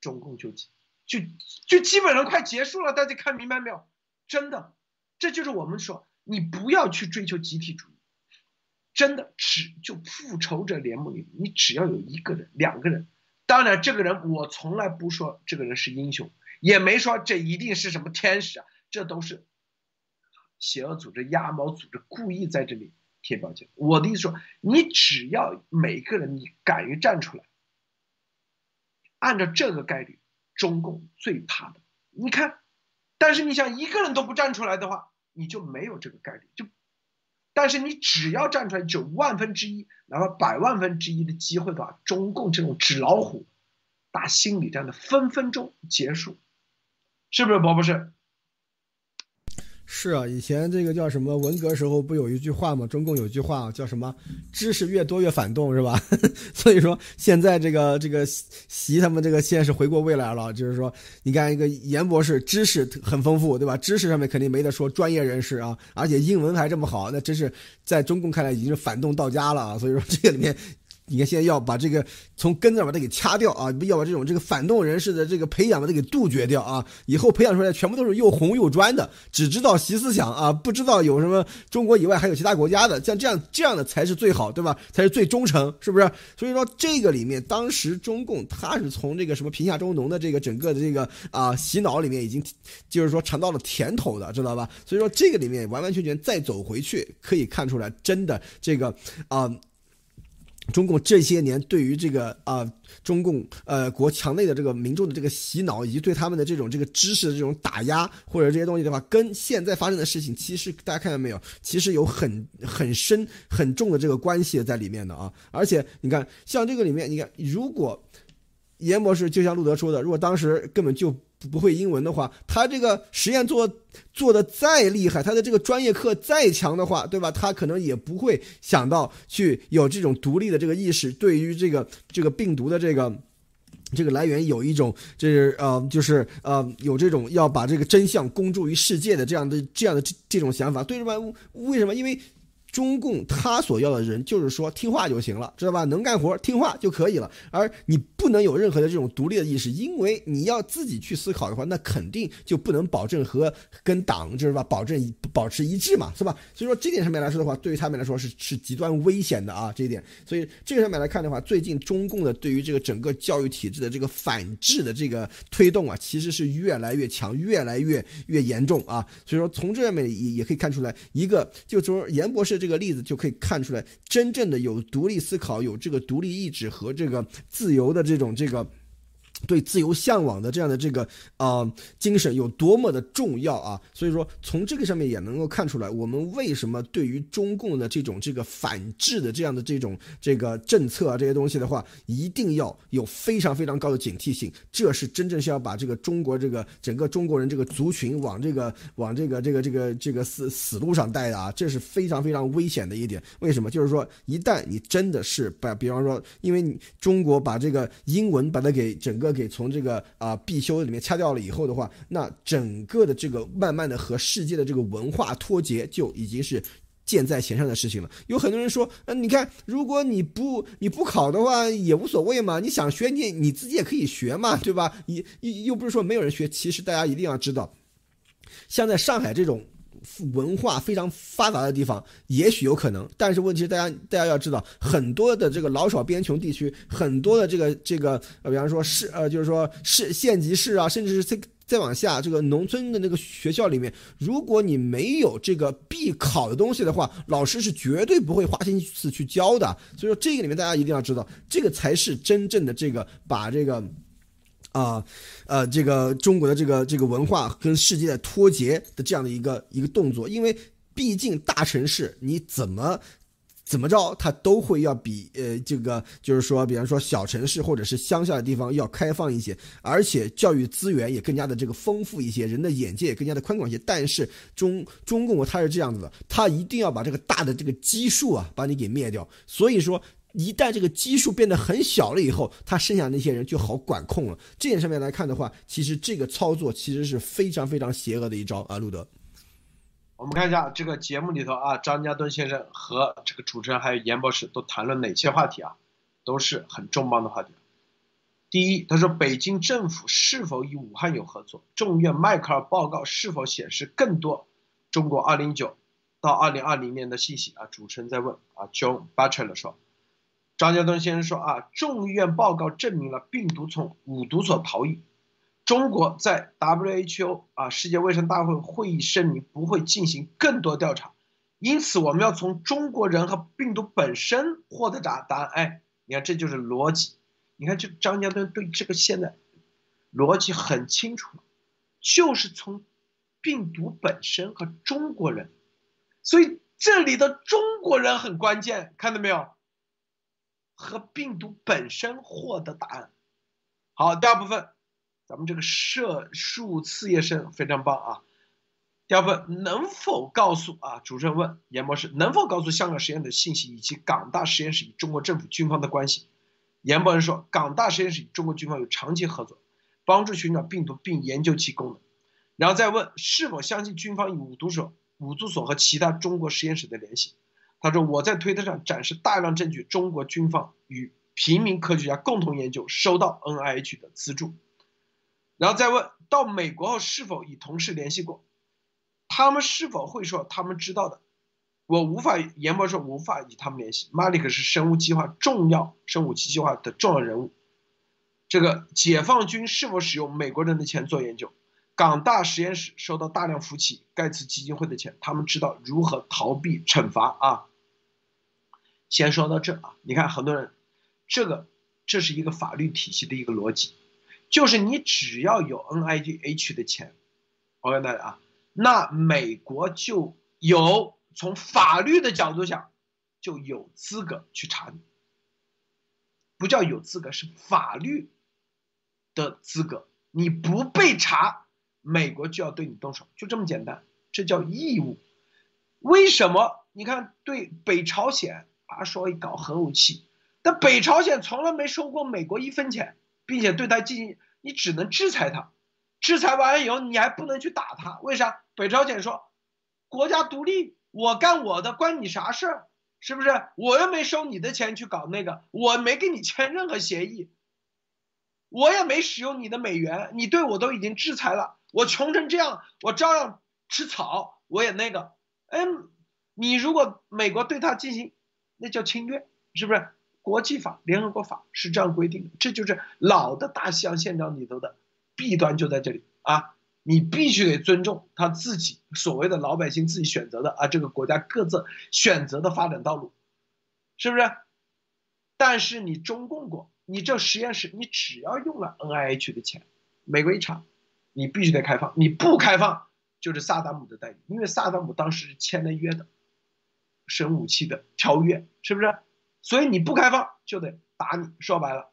中共就急。就就基本上快结束了，大家看明白没有？真的，这就是我们说，你不要去追求集体主义，真的只就复仇者联盟里，你只要有一个人、两个人，当然这个人我从来不说这个人是英雄，也没说这一定是什么天使啊，这都是邪恶组织、鸭毛组织故意在这里贴标签。我的意思说，你只要每个人你敢于站出来，按照这个概率。中共最怕的，你看，但是你想一个人都不站出来的话，你就没有这个概率。就，但是你只要站出来，就万分之一，哪怕百万分之一的机会的话，中共这种纸老虎打心理战的分分钟结束，是不是，博博士？是啊，以前这个叫什么文革时候不有一句话吗？中共有句话叫什么？知识越多越反动，是吧？所以说现在这个这个习他们这个现在是回过味来了，就是说你看一个严博士知识很丰富，对吧？知识上面肯定没得说，专业人士啊，而且英文还这么好，那真是在中共看来已经是反动到家了！所以说这个里面。你看，现在要把这个从根子上把它给掐掉啊！要把这种这个反动人士的这个培养把它给杜绝掉啊！以后培养出来全部都是又红又专的，只知道习思想啊，不知道有什么中国以外还有其他国家的，像这样这样的才是最好，对吧？才是最忠诚，是不是？所以说这个里面，当时中共他是从这个什么贫下中农的这个整个的这个啊洗脑里面已经就是说尝到了甜头的，知道吧？所以说这个里面完完全全再走回去，可以看出来真的这个啊。中共这些年对于这个啊，中共呃国强内的这个民众的这个洗脑，以及对他们的这种这个知识的这种打压，或者这些东西的话，跟现在发生的事情，其实大家看到没有？其实有很很深很重的这个关系在里面的啊。而且你看，像这个里面，你看，如果严博士就像路德说的，如果当时根本就。不会英文的话，他这个实验做做的再厉害，他的这个专业课再强的话，对吧？他可能也不会想到去有这种独立的这个意识，对于这个这个病毒的这个这个来源有一种，这是呃，就是呃，有这种要把这个真相公诸于世界的这样的这样的这这种想法，对吧？为什么？因为。中共他所要的人就是说听话就行了，知道吧？能干活听话就可以了，而你不能有任何的这种独立的意识，因为你要自己去思考的话，那肯定就不能保证和跟党，就是吧，保证保持一致嘛，是吧？所以说这点上面来说的话，对于他们来说是是极端危险的啊，这一点。所以这个上面来看的话，最近中共的对于这个整个教育体制的这个反制的这个推动啊，其实是越来越强，越来越越严重啊。所以说从这上面也也可以看出来，一个就是说严博士这。这个例子就可以看出来，真正的有独立思考、有这个独立意志和这个自由的这种这个。对自由向往的这样的这个啊精神有多么的重要啊！所以说从这个上面也能够看出来，我们为什么对于中共的这种这个反制的这样的这种这个政策啊这些东西的话，一定要有非常非常高的警惕性。这是真正是要把这个中国这个整个中国人这个族群往这个往这个这个这个这个死死路上带的啊！这是非常非常危险的一点。为什么？就是说一旦你真的是把，比方说，因为你中国把这个英文把它给整个。给从这个啊必修里面掐掉了以后的话，那整个的这个慢慢的和世界的这个文化脱节就已经是箭在弦上的事情了。有很多人说，嗯，你看，如果你不你不考的话也无所谓嘛，你想学你你自己也可以学嘛，对吧？你又又不是说没有人学。其实大家一定要知道，像在上海这种。文化非常发达的地方，也许有可能，但是问题是，大家大家要知道，很多的这个老少边穷地区，很多的这个这个，呃，比方说市，呃，就是说市县级市啊，甚至是再再往下，这个农村的那个学校里面，如果你没有这个必考的东西的话，老师是绝对不会花心思去教的。所以说，这个里面大家一定要知道，这个才是真正的这个把这个。啊，呃，这个中国的这个这个文化跟世界的脱节的这样的一个一个动作，因为毕竟大城市你怎么怎么着，它都会要比呃这个就是说，比方说小城市或者是乡下的地方要开放一些，而且教育资源也更加的这个丰富一些，人的眼界也更加的宽广一些。但是中中共它是这样子的，它一定要把这个大的这个基数啊把你给灭掉，所以说。一旦这个基数变得很小了以后，他剩下那些人就好管控了。这点上面来看的话，其实这个操作其实是非常非常邪恶的一招啊，路德。我们看一下这个节目里头啊，张家墩先生和这个主持人还有严博士都谈论哪些话题啊？都是很重磅的话题。第一，他说北京政府是否与武汉有合作？众院迈克尔报告是否显示更多中国2019到2020年的信息啊？主持人在问啊，John Butler 说。张家墩先生说：“啊，众议院报告证明了病毒从五毒所逃逸。中国在 WHO 啊世界卫生大会会议声明不会进行更多调查，因此我们要从中国人和病毒本身获得答答案。哎，你看这就是逻辑。你看这张家墩对这个现在逻辑很清楚，就是从病毒本身和中国人，所以这里的中国人很关键，看到没有？和病毒本身获得答案。好，第二部分，咱们这个射数次叶生非常棒啊。第二部分能否告诉啊？主持人问严博士能否告诉香港实验的信息以及港大实验室与中国政府军方的关系？严博士说，港大实验室与中国军方有长期合作，帮助寻找病毒并研究其功能。然后再问是否相信军方与五毒所、五毒所和其他中国实验室的联系？他说：“我在推特上展示大量证据，中国军方与平民科学家共同研究，收到 NIH 的资助。然后再问到美国后是否与同事联系过，他们是否会说他们知道的？我无法研博说无法与他们联系。马里克是生物计划重要生物计划的重要人物。这个解放军是否使用美国人的钱做研究？港大实验室收到大量福奇盖茨基金会的钱，他们知道如何逃避惩罚啊。”先说到这啊，你看很多人，这个这是一个法律体系的一个逻辑，就是你只要有 NIH 的钱我跟大家啊，那美国就有从法律的角度讲就有资格去查你，不叫有资格，是法律的资格，你不被查，美国就要对你动手，就这么简单，这叫义务。为什么？你看对北朝鲜。啊，说搞核武器，但北朝鲜从来没收过美国一分钱，并且对他进行，你只能制裁他，制裁完以后你还不能去打他，为啥？北朝鲜说，国家独立，我干我的，关你啥事儿？是不是？我又没收你的钱去搞那个，我没跟你签任何协议，我也没使用你的美元，你对我都已经制裁了，我穷成这样，我照样吃草，我也那个，哎，你如果美国对他进行。那叫侵略，是不是？国际法、联合国法是这样规定的，这就是老的大西洋宪章里头的弊端就在这里啊！你必须得尊重他自己所谓的老百姓自己选择的啊，这个国家各自选择的发展道路，是不是？但是你中共国，你这实验室，你只要用了 NIH 的钱，美国一查，你必须得开放，你不开放就是萨达姆的待遇，因为萨达姆当时是签了约的。生武器的条约是不是？所以你不开放就得打你。说白了，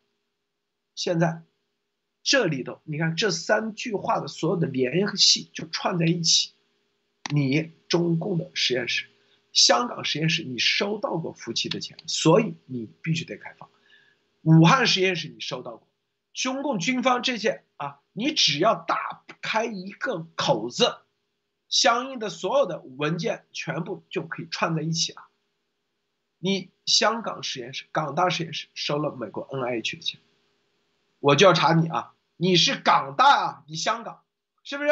现在这里头你看这三句话的所有的联系就串在一起。你中共的实验室、香港实验室，你收到过夫妻的钱，所以你必须得开放。武汉实验室你收到过，中共军方这些啊，你只要打开一个口子。相应的所有的文件全部就可以串在一起了。你香港实验室、港大实验室收了美国 NIH 的钱，我就要查你啊！你是港大啊，你香港是不是？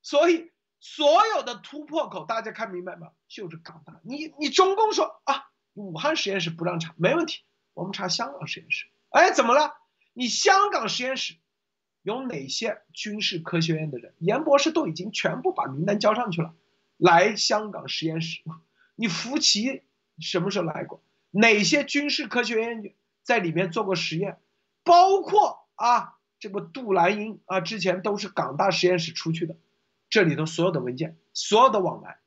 所以所有的突破口，大家看明白吗？就是港大。你你中共说啊，武汉实验室不让查，没问题，我们查香港实验室。哎，怎么了？你香港实验室？有哪些军事科学院的人？严博士都已经全部把名单交上去了。来香港实验室，你福奇什么时候来过？哪些军事科学院在里面做过实验？包括啊，这个杜兰英啊，之前都是港大实验室出去的。这里头所有的文件，所有的往来，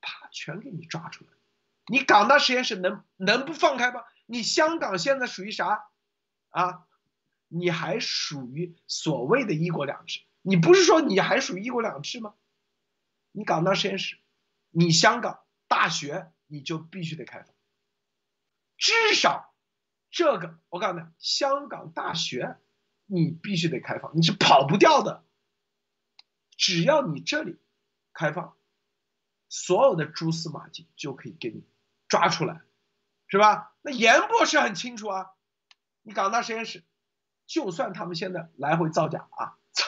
啪，全给你抓出来。你港大实验室能能不放开吗？你香港现在属于啥？啊？你还属于所谓的一国两制？你不是说你还属于一国两制吗？你港大实验室，你香港大学你就必须得开放，至少这个我告诉你，香港大学你必须得开放，你是跑不掉的。只要你这里开放，所有的蛛丝马迹就可以给你抓出来，是吧？那严博士很清楚啊，你港大实验室。就算他们现在来回造假啊，造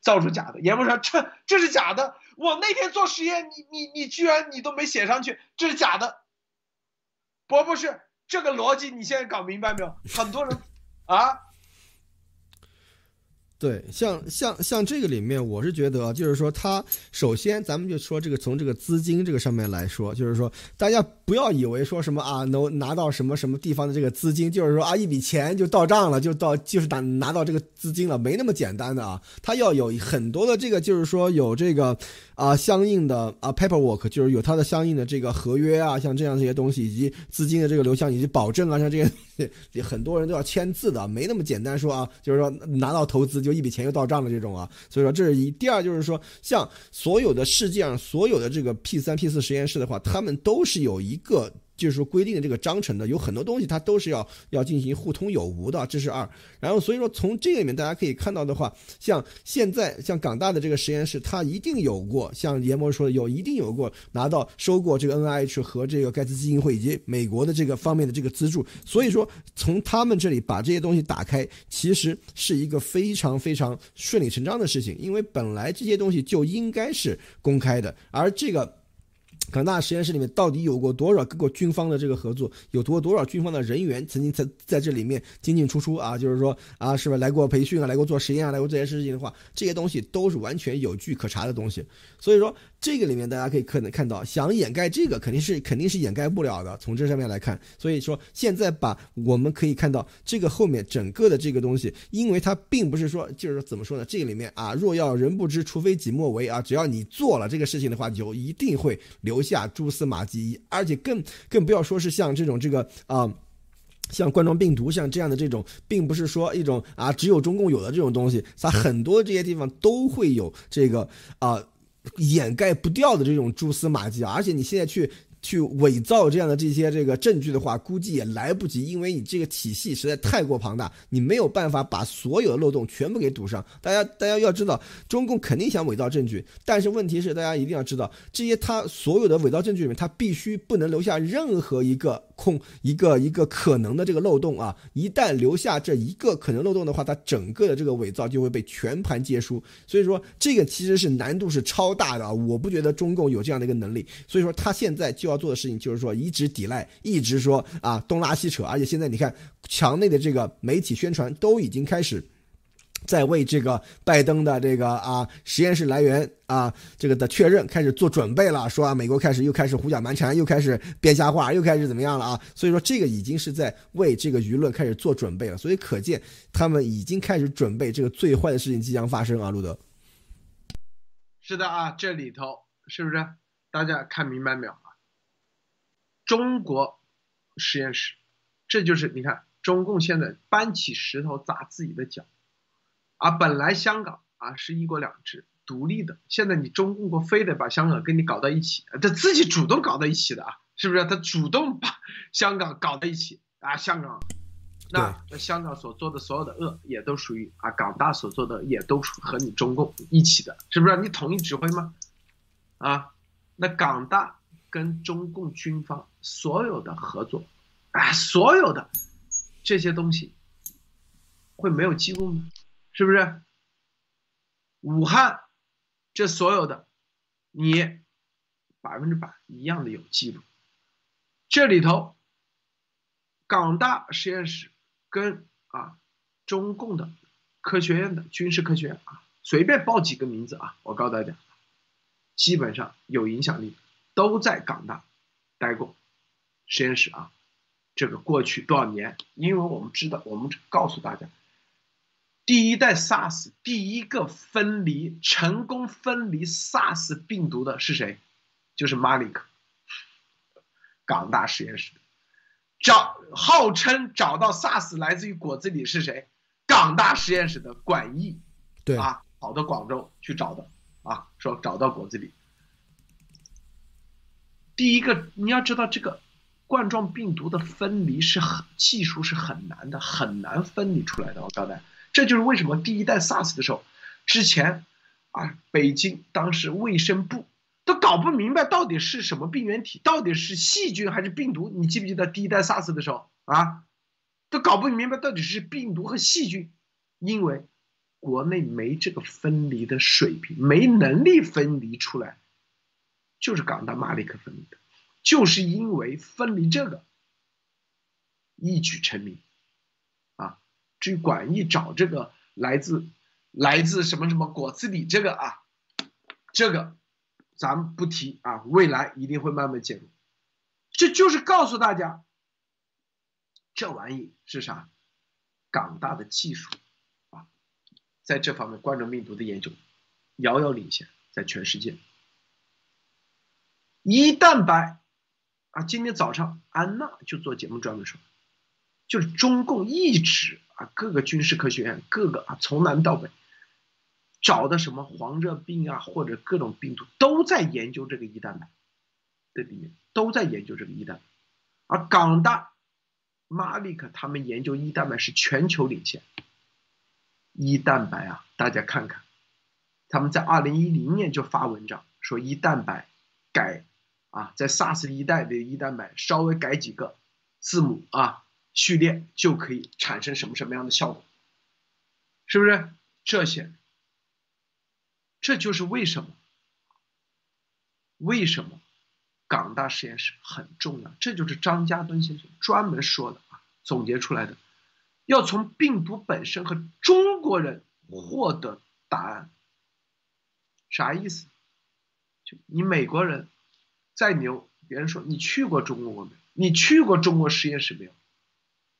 造出假的，严博士说这这是假的。我那天做实验，你你你居然你都没写上去，这是假的。不不是，这个逻辑你现在搞明白没有？很多人 啊，对，像像像这个里面，我是觉得，就是说，它首先咱们就说这个从这个资金这个上面来说，就是说，大家不要以为说什么啊，能拿到什么什么地方的这个资金，就是说啊，一笔钱就到账了，就到就是打拿到这个资金了，没那么简单的啊，它要有很多的这个，就是说有这个啊相应的啊 paperwork，就是有它的相应的这个合约啊，像这样这些东西，以及资金的这个流向以及保证啊，像这些，很多人都要签字的，没那么简单说啊，就是说拿到投资就。一笔钱就到账的这种啊，所以说这是一。第二就是说，像所有的世界上所有的这个 P 三 P 四实验室的话，他们都是有一个。就是说规定的这个章程的有很多东西，它都是要要进行互通有无的，这是二。然后所以说从这个里面大家可以看到的话，像现在像港大的这个实验室，它一定有过像严博说的有一定有过拿到收过这个 NIH 和这个盖茨基金会以及美国的这个方面的这个资助。所以说从他们这里把这些东西打开，其实是一个非常非常顺理成章的事情，因为本来这些东西就应该是公开的，而这个。港大实验室里面到底有过多少各个军方的这个合作？有过多少军方的人员曾经在在这里面进进出出啊？就是说啊，是不是？来过培训啊，来过做实验啊，来过这些事情的话，这些东西都是完全有据可查的东西。所以说。这个里面大家可以可能看到，想掩盖这个肯定是肯定是掩盖不了的。从这上面来看，所以说现在把我们可以看到这个后面整个的这个东西，因为它并不是说就是怎么说呢？这个里面啊，若要人不知，除非己莫为啊。只要你做了这个事情的话，就一定会留下蛛丝马迹，而且更更不要说是像这种这个啊，像冠状病毒像这样的这种，并不是说一种啊只有中共有的这种东西，它很多这些地方都会有这个啊。掩盖不掉的这种蛛丝马迹啊！而且你现在去。去伪造这样的这些这个证据的话，估计也来不及，因为你这个体系实在太过庞大，你没有办法把所有的漏洞全部给堵上。大家大家要知道，中共肯定想伪造证据，但是问题是，大家一定要知道，这些他所有的伪造证据里面，他必须不能留下任何一个控一个一个可能的这个漏洞啊！一旦留下这一个可能漏洞的话，它整个的这个伪造就会被全盘皆输。所以说，这个其实是难度是超大的啊！我不觉得中共有这样的一个能力，所以说他现在就。要做的事情就是说一直抵赖，一直说啊东拉西扯，而且现在你看墙内的这个媒体宣传都已经开始在为这个拜登的这个啊实验室来源啊这个的确认开始做准备了，说啊美国开始又开始胡搅蛮缠，又开始编瞎话，又开始怎么样了啊？所以说这个已经是在为这个舆论开始做准备了，所以可见他们已经开始准备这个最坏的事情即将发生啊，路德。是的啊，这里头是不是大家看明白没有啊？中国实验室，这就是你看，中共现在搬起石头砸自己的脚，啊，本来香港啊是一国两制独立的，现在你中共国非得把香港跟你搞到一起，他自己主动搞到一起的啊，是不是？他主动把 香港搞到一起啊，香港，那那香港所做的所有的恶也都属于啊，港大所做的也都和你中共一起的，是不是？你统一指挥吗？啊，那港大。跟中共军方所有的合作，啊，所有的这些东西会没有记录吗？是不是？武汉这所有的，你百分之百一样的有记录。这里头，港大实验室跟啊中共的科学院的军事科学院啊，随便报几个名字啊，我告诉大家，基本上有影响力。都在港大待过实验室啊，这个过去多少年？因为我们知道，我们告诉大家，第一代 SARS 第一个分离成功分离 SARS 病毒的是谁？就是马里克，港大实验室找号称找到 SARS 来自于果子狸是谁？港大实验室的管义，对啊，跑到广州去找的啊，说找到果子狸。第一个，你要知道这个冠状病毒的分离是很技术是很难的，很难分离出来的。我告诉大家，这就是为什么第一代 SARS 的时候，之前啊，北京当时卫生部都搞不明白到底是什么病原体，到底是细菌还是病毒。你记不记得第一代 SARS 的时候啊，都搞不明白到底是病毒和细菌，因为国内没这个分离的水平，没能力分离出来。就是港大马里克分离的，就是因为分离这个一举成名，啊，至于管义找这个来自来自什么什么果子狸，这个啊，这个咱们不提啊，未来一定会慢慢介入。这就是告诉大家，这玩意是啥？港大的技术啊，在这方面冠状病毒的研究遥遥领先，在全世界。一蛋白啊，今天早上安娜就做节目专门说，就是中共一直各个军事科学院，各个啊，从南到北。找的什么黄热病啊，或者各种病毒都在研究这个一蛋白的里面，都在研究这个一蛋白。而港大、马里克他们研究一蛋白是全球领先。一蛋白啊，大家看看，他们在二零一零年就发文章说一蛋白改啊，在 SARS 一代的一蛋白稍微改几个字母啊序列就可以产生什么什么样的效果，是不是这些？这就是为什么，为什么港大实验室很重要。这就是张家敦先生专门说的啊，总结出来的，要从病毒本身和中国人获得答案。啥意思？就你美国人再牛，别人说你去过中国没有？你去过中国实验室没有？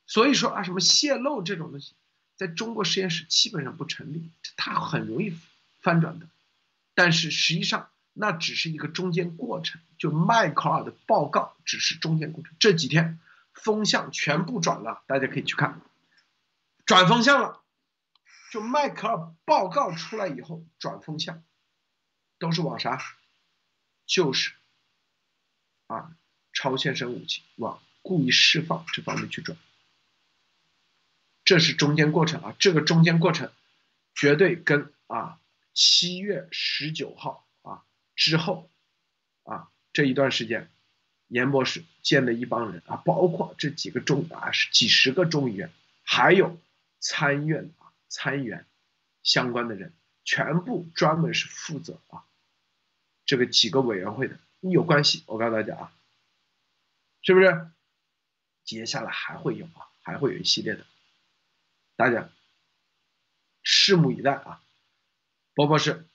所以说啊，什么泄露这种东西，在中国实验室基本上不成立，它很容易翻转的。但是实际上，那只是一个中间过程。就迈克尔的报告只是中间过程。这几天风向全部转了，大家可以去看，转风向了。就迈克尔报告出来以后转风向，都是往啥？就是啊，超限生武器往故意释放这方面去转。这是中间过程啊，这个中间过程绝对跟啊。七月十九号啊之后，啊这一段时间，严博士见了一帮人啊，包括这几个众啊几十个众议员，还有参院啊参议员相关的人，全部专门是负责啊这个几个委员会的，你有关系，我告诉大家啊，是不是？接下来还会有啊，还会有一系列的，大家拭目以待啊。包博士，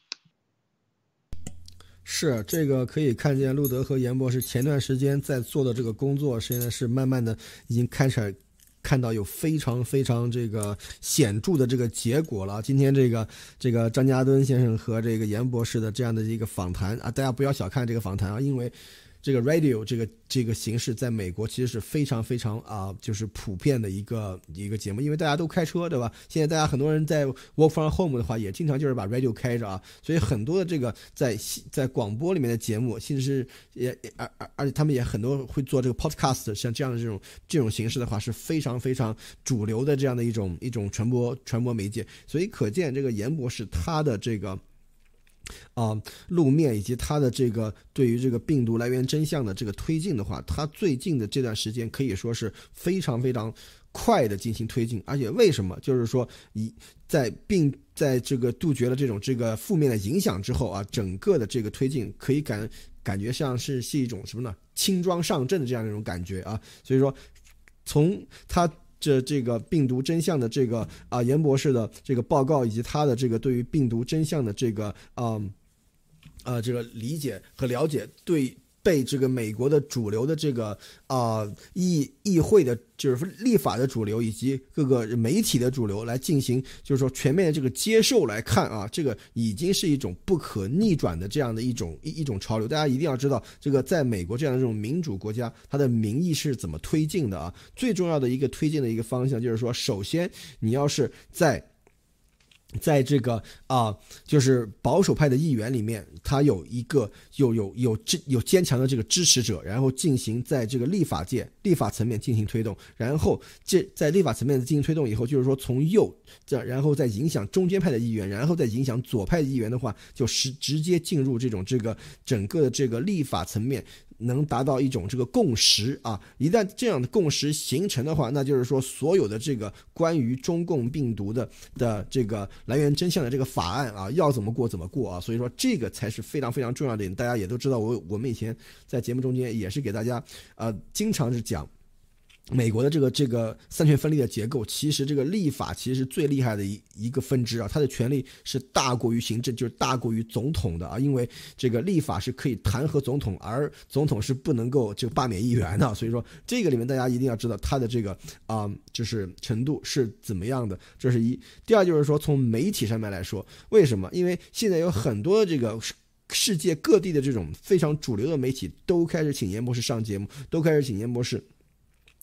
是这个可以看见，路德和严博士前段时间在做的这个工作，现在是慢慢的已经开始看到有非常非常这个显著的这个结果了。今天这个这个张家敦先生和这个严博士的这样的一个访谈啊，大家不要小看这个访谈啊，因为。这个 radio 这个这个形式在美国其实是非常非常啊，就是普遍的一个一个节目，因为大家都开车，对吧？现在大家很多人在 work from home 的话，也经常就是把 radio 开着啊，所以很多的这个在在广播里面的节目，其实是也而而而且他们也很多会做这个 podcast，像这样的这种这种形式的话，是非常非常主流的这样的一种一种传播传播媒介，所以可见这个严博士他的这个。啊，路面以及它的这个对于这个病毒来源真相的这个推进的话，它最近的这段时间可以说是非常非常快的进行推进。而且为什么？就是说，一在病在这个杜绝了这种这个负面的影响之后啊，整个的这个推进可以感感觉像是是一种什么呢？轻装上阵的这样一种感觉啊。所以说，从它。这这个病毒真相的这个啊，严博士的这个报告，以及他的这个对于病毒真相的这个啊，啊这个理解和了解，对。被这个美国的主流的这个啊议议会的，就是立法的主流以及各个媒体的主流来进行，就是说全面的这个接受来看啊，这个已经是一种不可逆转的这样的一种一一种潮流。大家一定要知道，这个在美国这样的这种民主国家，它的民意是怎么推进的啊？最重要的一个推进的一个方向就是说，首先你要是在。在这个啊，就是保守派的议员里面，他有一个有有有这有坚强的这个支持者，然后进行在这个立法界、立法层面进行推动，然后这在立法层面进行推动以后，就是说从右这，然后再影响中间派的议员，然后再影响左派的议员的话，就是直接进入这种这个整个的这个立法层面。能达到一种这个共识啊！一旦这样的共识形成的话，那就是说所有的这个关于中共病毒的的这个来源真相的这个法案啊，要怎么过怎么过啊！所以说这个才是非常非常重要的。大家也都知道，我我们以前在节目中间也是给大家呃经常是讲美国的这个这个三权分立的结构，其实这个立法其实是最厉害的一一个分支啊，它的权力是大过于行政，就是大过于总统的啊，因为这个立法是可以弹劾总统，而总统是不能够就罢免议员的，所以说这个里面大家一定要知道它的这个啊，就是程度是怎么样的，这是一。第二就是说从媒体上面来说，为什么？因为现在有很多的这个。世界各地的这种非常主流的媒体都开始请严博士上节目，都开始请严博士。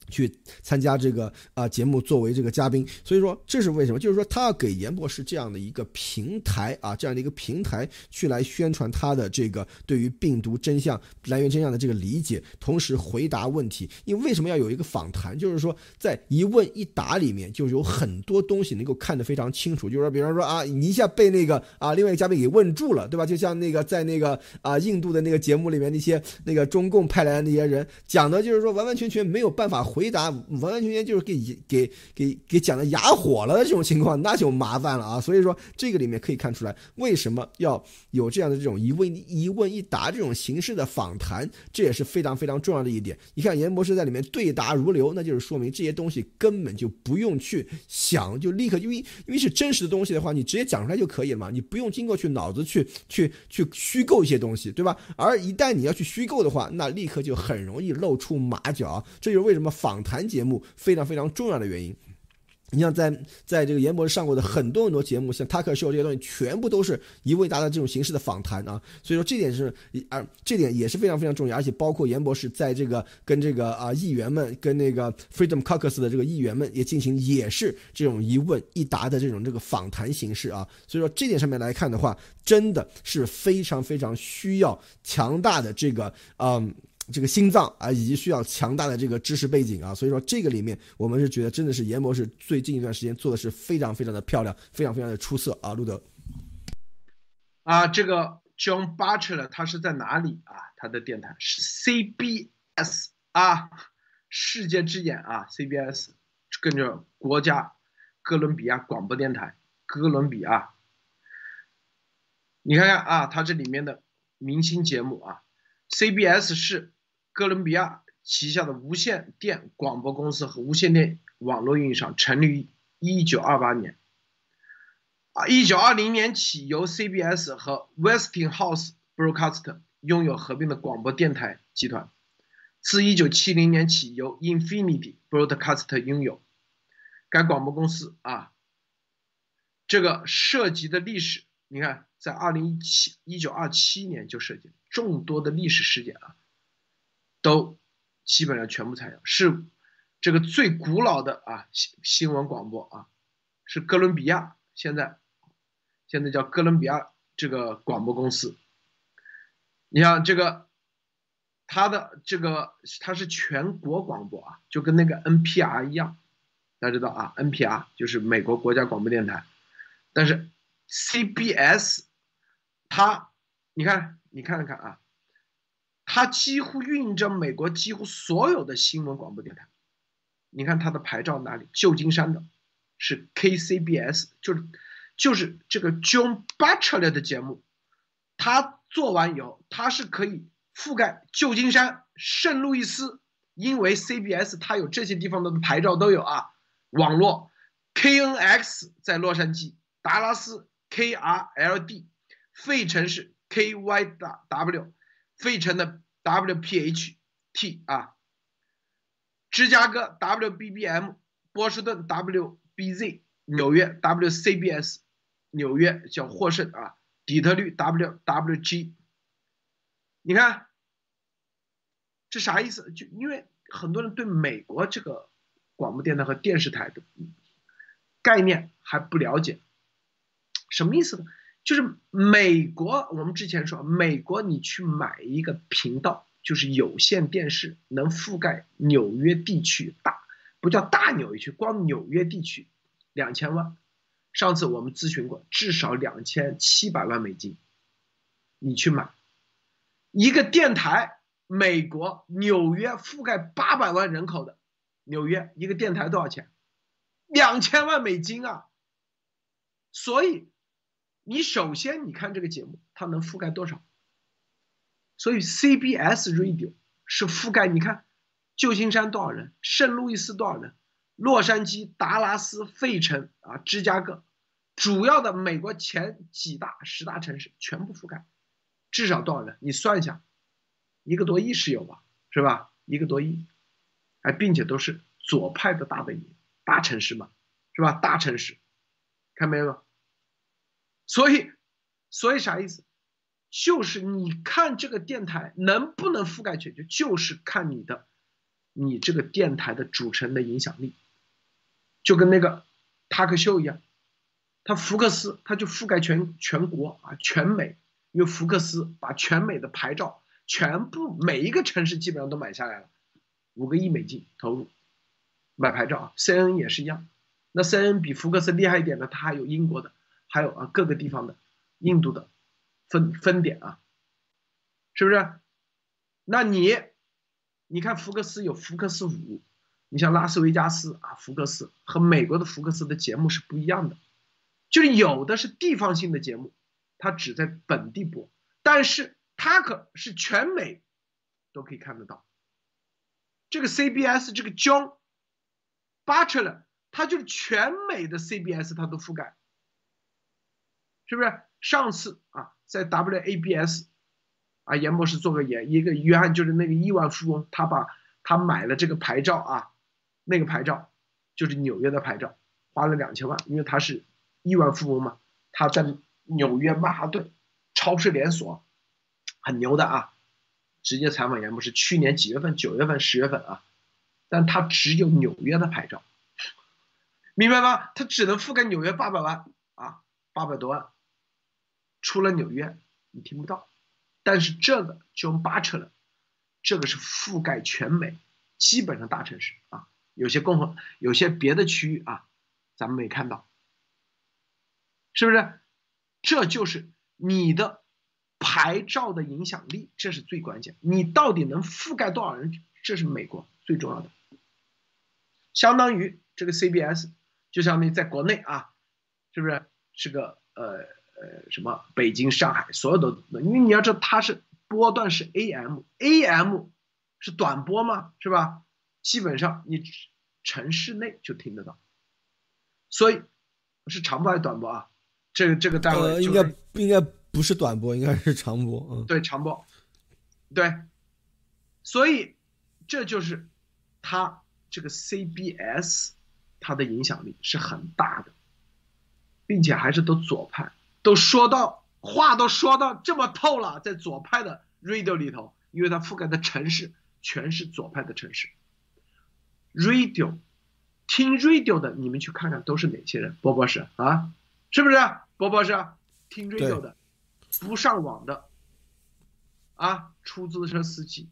去参加这个啊节目作为这个嘉宾，所以说这是为什么？就是说他要给严博士这样的一个平台啊，这样的一个平台去来宣传他的这个对于病毒真相来源真相的这个理解，同时回答问题。因为为什么要有一个访谈？就是说在一问一答里面就有很多东西能够看得非常清楚。就是说，比方说啊，你一下被那个啊另外一个嘉宾给问住了，对吧？就像那个在那个啊印度的那个节目里面那些那个中共派来的那些人讲的，就是说完完全全没有办法。回答完完全全就是给给给给讲的哑火了的这种情况，那就麻烦了啊！所以说这个里面可以看出来，为什么要有这样的这种一问一问一答这种形式的访谈，这也是非常非常重要的一点。你看严博士在里面对答如流，那就是说明这些东西根本就不用去想，就立刻因为因为是真实的东西的话，你直接讲出来就可以了嘛，你不用经过去脑子去去去虚构一些东西，对吧？而一旦你要去虚构的话，那立刻就很容易露出马脚，这就是为什么。访谈节目非常非常重要的原因，你像在在这个严博士上过的很多很多节目，像 Talk Show 这些东西，全部都是一问一答的这种形式的访谈啊，所以说这点是啊，这点也是非常非常重要，而且包括严博士在这个跟这个啊议员们，跟那个 Freedom Caucus 的这个议员们也进行，也是这种一问一答的这种这个访谈形式啊，所以说这点上面来看的话，真的是非常非常需要强大的这个嗯。这个心脏啊，以及需要强大的这个知识背景啊，所以说这个里面我们是觉得真的是严博士最近一段时间做的是非常非常的漂亮，非常非常的出色啊，路德。啊，这个 John Butler 他是在哪里啊？他的电台是 CBS 啊，世界之眼啊，CBS 跟着国家哥伦比亚广播电台，哥伦比亚。你看看啊，他这里面的明星节目啊，CBS 是。哥伦比亚旗下的无线电广播公司和无线电网络运营商成立于一九二八年，啊，一九二零年起由 CBS 和 Westinghouse Broadcast 拥有合并的广播电台集团，自一九七零年起由 Infinity Broadcast 拥有。该广播公司啊，这个涉及的历史，你看，在二零一七一九二七年就涉及众多的历史事件啊。都基本上全部采用，是这个最古老的啊新新闻广播啊，是哥伦比亚现在现在叫哥伦比亚这个广播公司。你像这个，它的这个它是全国广播啊，就跟那个 NPR 一样，大家知道啊，NPR 就是美国国家广播电台，但是 CBS 它，你看你看看啊。它几乎运营着美国几乎所有的新闻广播电台，你看它的牌照哪里？旧金山的，是 KCBS，就是就是这个 John Butler 的节目，他做完以后，他是可以覆盖旧金山、圣路易斯，因为 CBS 它有这些地方的牌照都有啊。网络 KNX 在洛杉矶，达拉斯 KRLD，费城是 KYW。费城的 WPHT 啊，芝加哥 WBBM，波士顿 WBZ，纽约 WCBS，纽约叫获胜啊，底特律 WWG，你看这啥意思？就因为很多人对美国这个广播电台和电视台的概念还不了解，什么意思呢？就是美国，我们之前说，美国你去买一个频道，就是有线电视，能覆盖纽约地区大，不叫大纽约区，光纽约地区两千万。上次我们咨询过，至少两千七百万美金，你去买一个电台，美国纽约覆盖八百万人口的纽约一个电台多少钱？两千万美金啊！所以。你首先，你看这个节目，它能覆盖多少？所以 CBS Radio 是覆盖，你看旧金山多少人？圣路易斯多少人？洛杉矶、达拉斯、费城啊，芝加哥，主要的美国前几大十大城市全部覆盖，至少多少人？你算一下，一个多亿是有吧？是吧？一个多亿，哎，并且都是左派的大本营、大城市嘛，是吧？大城市，看没有？所以，所以啥意思？就是你看这个电台能不能覆盖全球，就是看你的，你这个电台的主持人的影响力。就跟那个塔克秀一样，他福克斯他就覆盖全全国啊，全美，因为福克斯把全美的牌照全部每一个城市基本上都买下来了，五个亿美金投入买牌照啊。C N 也是一样，那 C N 比福克斯厉害一点的，他还有英国的，还有啊各个地方的，印度的分分点啊，是不是？那你你看福克斯有福克斯五。你像拉斯维加斯啊，福克斯和美国的福克斯的节目是不一样的，就是有的是地方性的节目，它只在本地播，但是它可是全美都可以看得到。这个 CBS 这个 John Butler，他就是全美的 CBS 他都覆盖，是不是？上次啊，在 WABS 啊，严博士做个演一个约翰就是那个亿万富翁，他把他买了这个牌照啊。那个牌照就是纽约的牌照，花了两千万，因为他是亿万富翁嘛。他在纽约曼哈顿超市连锁，很牛的啊。直接采访严博士，去年几月份？九月份、十月份啊。但他只有纽约的牌照，明白吗？他只能覆盖纽约八百万啊，八百多万。除了纽约，你听不到。但是这个就八扯了，这个是覆盖全美，基本上大城市啊。有些共和，有些别的区域啊，咱们没看到，是不是？这就是你的牌照的影响力，这是最关键。你到底能覆盖多少人？这是美国最重要的。相当于这个 CBS，就相当于在国内啊，是不是是个呃呃什么北京、上海所有的？因为你要知道它是波段是 AM，AM 是短波嘛，是吧？基本上你城市内就听得到，所以是长波还是短波啊？这个这个单位应该应该不是短波，应该是长波。嗯，对，长波，对，所以这就是它这个 CBS 它的影响力是很大的，并且还是都左派，都说到话都说到这么透了，在左派的 radio 里头，因为它覆盖的城市全是左派的城市。radio，听 radio 的，你们去看看都是哪些人？波博士啊，是不是？波博士听 radio 的，不上网的，啊，出租车司机、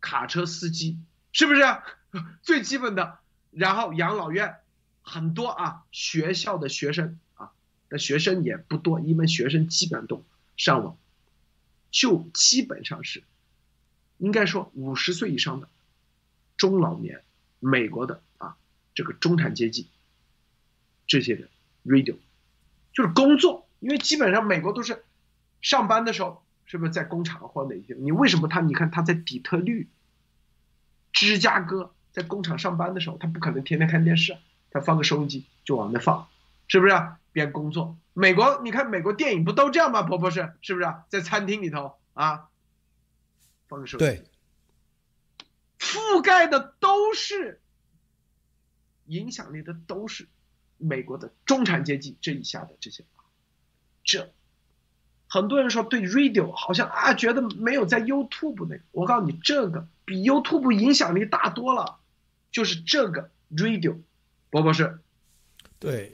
卡车司机，是不是？最基本的，然后养老院很多啊，学校的学生啊，的学生也不多，因为学生基本都上网，就基本上是，应该说五十岁以上的。中老年，美国的啊，这个中产阶级，这些人，radio，就是工作，因为基本上美国都是上班的时候，是不是在工厂或哪些？你为什么他？你看他在底特律、芝加哥，在工厂上班的时候，他不可能天天看电视，他放个收音机就往那放，是不是？边工作。美国，你看美国电影不都这样吗？婆婆是是不是？在餐厅里头啊，放个收音机。覆盖的都是影响力的，都是美国的中产阶级这以下的这些，这很多人说对 radio 好像啊觉得没有在 YouTube 那个，我告诉你，这个比 YouTube 影响力大多了，就是这个 radio，博博士，对。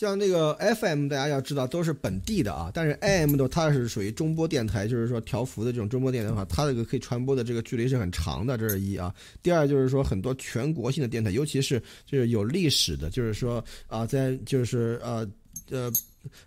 像那个 FM，大家要知道都是本地的啊，但是 AM 的它是属于中波电台，就是说调幅的这种中波电台的话，它这个可以传播的这个距离是很长的，这是一啊。第二就是说很多全国性的电台，尤其是就是有历史的，就是说啊，在就是呃呃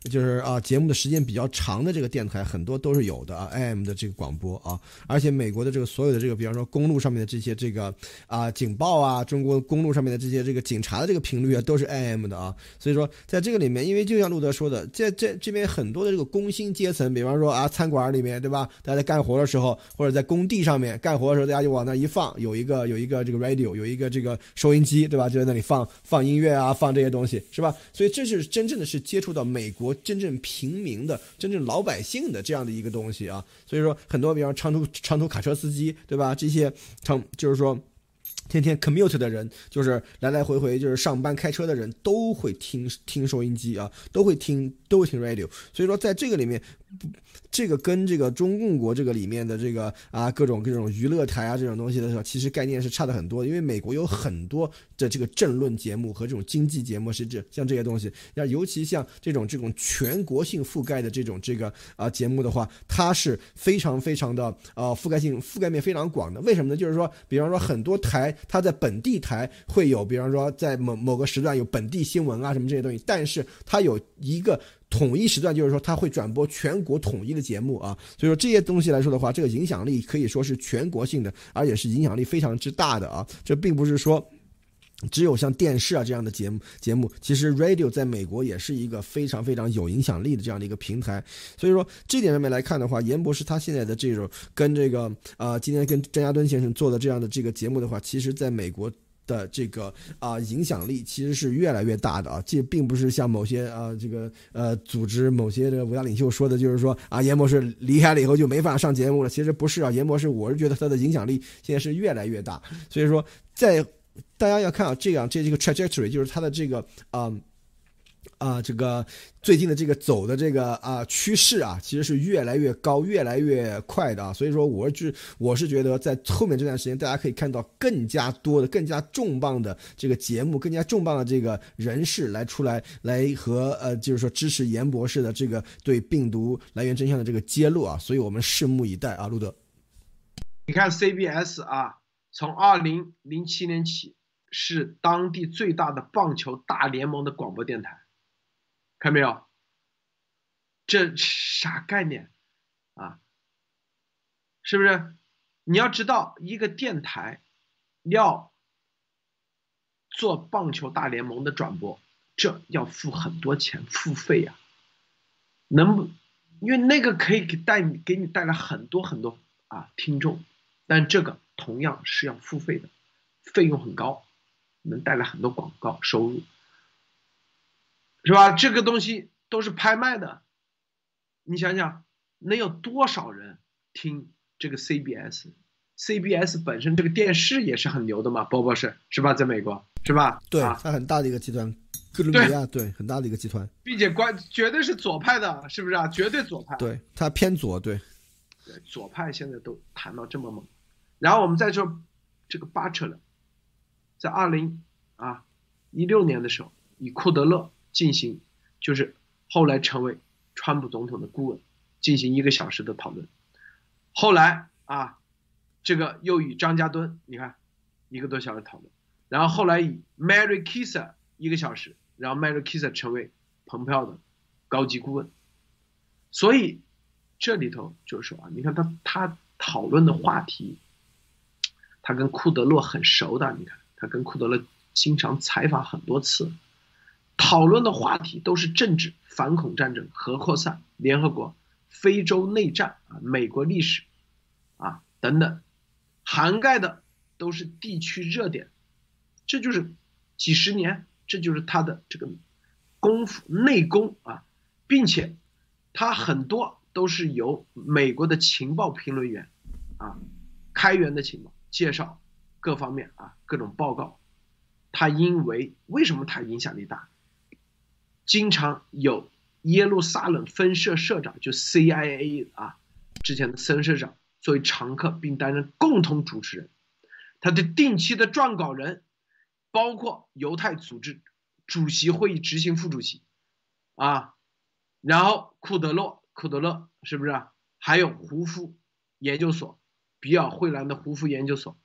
就是啊，节目的时间比较长的这个电台，很多都是有的啊，AM 的这个广播啊，而且美国的这个所有的这个，比方说公路上面的这些这个啊警报啊，中国公路上面的这些这个警察的这个频率啊，都是 AM 的啊，所以说在这个里面，因为就像路德说的，在这这边很多的这个工薪阶层，比方说啊餐馆里面对吧，大家在干活的时候，或者在工地上面干活的时候，大家就往那一放，有一个有一个这个 radio，有一个这个收音机对吧，就在那里放放音乐啊，放这些东西是吧？所以这是真正的是接触到美美国真正。平民的真正老百姓的这样的一个东西啊，所以说很多比方长途长途卡车司机对吧？这些长就是说天天 commute 的人，就是来来回回就是上班开车的人都会听听收音机啊，都会听都会听 radio。所以说在这个里面。这个跟这个中共国这个里面的这个啊各种各种娱乐台啊这种东西的时候，其实概念是差的很多。因为美国有很多的这个政论节目和这种经济节目是这像这些东西，要尤其像这种这种全国性覆盖的这种这个啊节目的话，它是非常非常的呃覆盖性覆盖面非常广的。为什么呢？就是说，比方说很多台它在本地台会有，比方说在某某个时段有本地新闻啊什么这些东西，但是它有一个。统一时段就是说，他会转播全国统一的节目啊，所以说这些东西来说的话，这个影响力可以说是全国性的，而且是影响力非常之大的啊。这并不是说只有像电视啊这样的节目节目，其实 radio 在美国也是一个非常非常有影响力的这样的一个平台。所以说这点上面来看的话，严博士他现在的这种跟这个呃，今天跟张家敦先生做的这样的这个节目的话，其实在美国。的这个啊影响力其实是越来越大的啊，这并不是像某些啊这个呃组织某些这个伟大领袖说的，就是说啊严博士离开了以后就没法上节目了。其实不是啊，严博士我是觉得他的影响力现在是越来越大。所以说，在大家要看啊这样这这个 trajectory 就是他的这个啊。啊，这个最近的这个走的这个啊趋势啊，其实是越来越高、越来越快的啊。所以说，我是我是觉得，在后面这段时间，大家可以看到更加多的、更加重磅的这个节目，更加重磅的这个人士来出来，来和呃，就是说支持严博士的这个对病毒来源真相的这个揭露啊。所以我们拭目以待啊，路德。你看 CBS 啊，从二零零七年起是当地最大的棒球大联盟的广播电台。看没有？这啥概念啊？是不是？你要知道，一个电台要做棒球大联盟的转播，这要付很多钱，付费呀。能不？因为那个可以给带你给你带来很多很多啊听众，但这个同样是要付费的，费用很高，能带来很多广告收入。是吧？这个东西都是拍卖的，你想想，能有多少人听这个 CBS？CBS 本身这个电视也是很牛的嘛，波波是是吧？在美国是吧？对，它很大的一个集团，哥伦比亚对，很大的一个集团，并且关绝对是左派的，是不是啊？绝对左派。对，它偏左，对。对，左派现在都谈到这么猛，然后我们再说这个巴彻勒，在二零啊一六年的时候，以库德勒。进行，就是后来成为川普总统的顾问，进行一个小时的讨论。后来啊，这个又与张家敦，你看一个多小时讨论。然后后来以 Mary Kisser 一个小时，然后 Mary Kisser 成为蓬佩奥的高级顾问。所以这里头就是说啊，你看他他讨论的话题，他跟库德洛很熟的，你看他跟库德勒经常采访很多次。讨论的话题都是政治、反恐战争、核扩散、联合国、非洲内战啊、美国历史，啊等等，涵盖的都是地区热点，这就是几十年，这就是他的这个功夫内功啊，并且他很多都是由美国的情报评论员啊开源的情报介绍各方面啊各种报告，他因为为什么他影响力大？经常有耶路撒冷分社社长，就 CIA 啊，之前的森社长作为常客，并担任共同主持人。他的定期的撰稿人包括犹太组织主席会议执行副主席啊，然后库德洛库德勒是不是？还有胡夫研究所，比尔惠兰的胡夫研究所，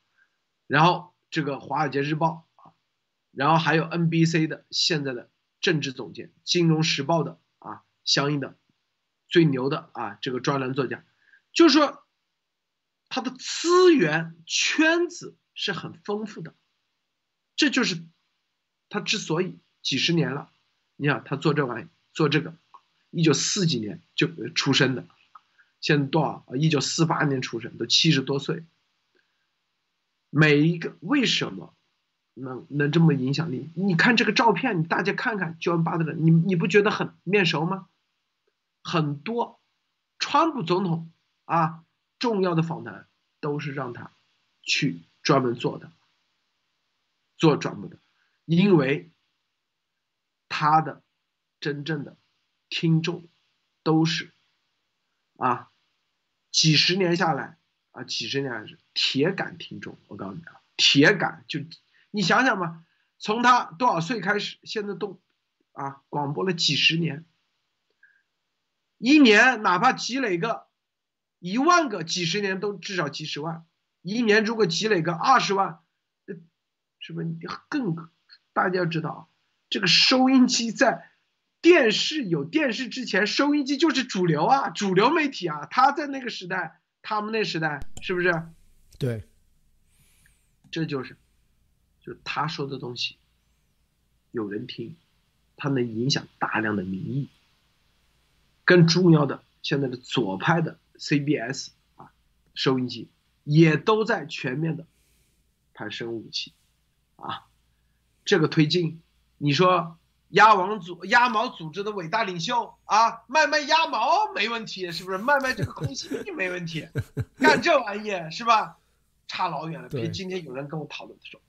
然后这个华尔街日报啊，然后还有 NBC 的现在的。政治总监，《金融时报》的啊相应的最牛的啊这个专栏作家，就是说他的资源圈子是很丰富的，这就是他之所以几十年了，你想他做这玩意做这个，一九四几年就出生的，现在多少啊？一九四八年出生，都七十多岁。每一个为什么能能这么影响力？你看这个照片，你大家看看 John Butler，你你不觉得很面熟吗？很多川普总统啊重要的访谈都是让他去专门做的，做专门的，因为他的真正的听众都是啊几十年下来。啊，几十年是铁杆听众，我告诉你啊，铁杆就你想想吧，从他多少岁开始，现在都啊广播了几十年，一年哪怕积累个一万个，几十年都至少几十万，一年如果积累个二十万，是不是更？大家要知道，这个收音机在电视有电视之前，收音机就是主流啊，主流媒体啊，他在那个时代。他们那时代是不是？对，这就是，就是他说的东西，有人听，他能影响大量的民意。更重要的，现在的左派的 CBS 啊，收音机也都在全面的谈生物武器，啊，这个推进，你说。鸭王组鸭毛组织的伟大领袖啊，卖卖鸭毛没问题，是不是？卖卖这个空气币 没问题，干这玩意是吧？差老远了。别今天有人跟我讨论，他说，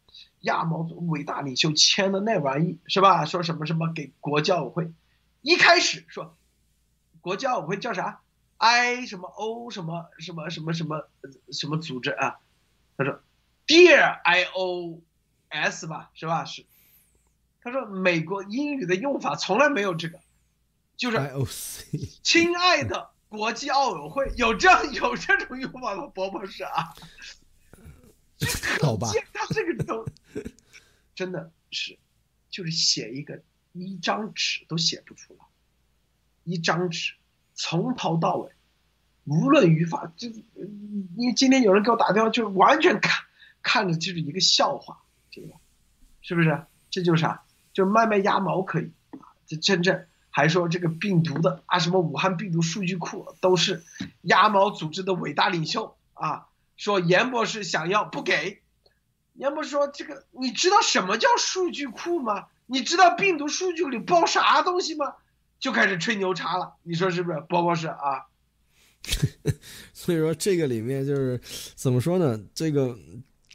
鸭毛组伟大领袖签的那玩意是吧？说什么什么给国教委会，一开始说，国教委会叫啥？I 什么 O 什么什么什么什么什么组织啊？他说，Dear IOS 吧，是吧？是。他说：“美国英语的用法从来没有这个，就是亲爱的国际奥委会有这样有这种用法吗？伯博士啊，好吧，他这个都 真的是，就是写一个一张纸都写不出来，一张纸从头到尾，无论语法，就你今天有人给我打电话，就完全看看着就是一个笑话，这个是不是？这就是啥？”就卖卖鸭毛可以啊，这真正还说这个病毒的啊，什么武汉病毒数据库都是鸭毛组织的伟大领袖啊，说严博士想要不给，严博士说这个你知道什么叫数据库吗？你知道病毒数据里包啥东西吗？就开始吹牛叉了，你说是不是，包博士啊？所以说这个里面就是怎么说呢？这个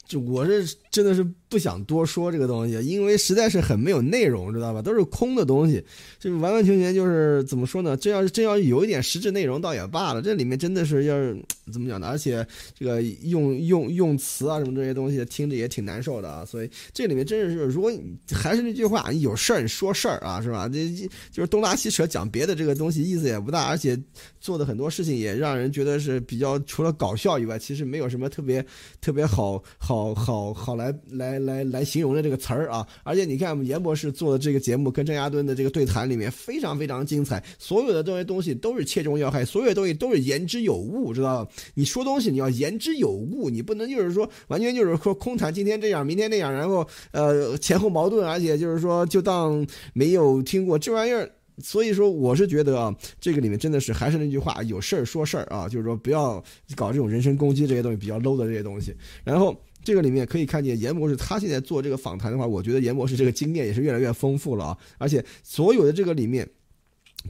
就我是真的是。不想多说这个东西，因为实在是很没有内容，知道吧？都是空的东西，就完完全全就是怎么说呢？这要是真要有一点实质内容，倒也罢了。这里面真的是要是怎么讲呢？而且这个用用用词啊什么这些东西，听着也挺难受的啊。所以这里面真的是，如果你还是那句话，你有事儿你说事儿啊，是吧？这就是东拉西扯讲别的，这个东西意思也不大，而且做的很多事情也让人觉得是比较除了搞笑以外，其实没有什么特别特别好好好好来来。来来形容的这个词儿啊，而且你看我们严博士做的这个节目跟郑亚敦的这个对谈里面非常非常精彩，所有的这些东西都是切中要害，所有东西都是言之有物，知道吧？你说东西你要言之有物，你不能就是说完全就是说空谈，今天这样明天那样，然后呃前后矛盾，而且就是说就当没有听过这玩意儿。所以说我是觉得啊，这个里面真的是还是那句话，有事儿说事儿啊，就是说不要搞这种人身攻击这些东西，比较 low 的这些东西，然后。这个里面可以看见严博士他现在做这个访谈的话，我觉得严博士这个经验也是越来越丰富了啊！而且所有的这个里面，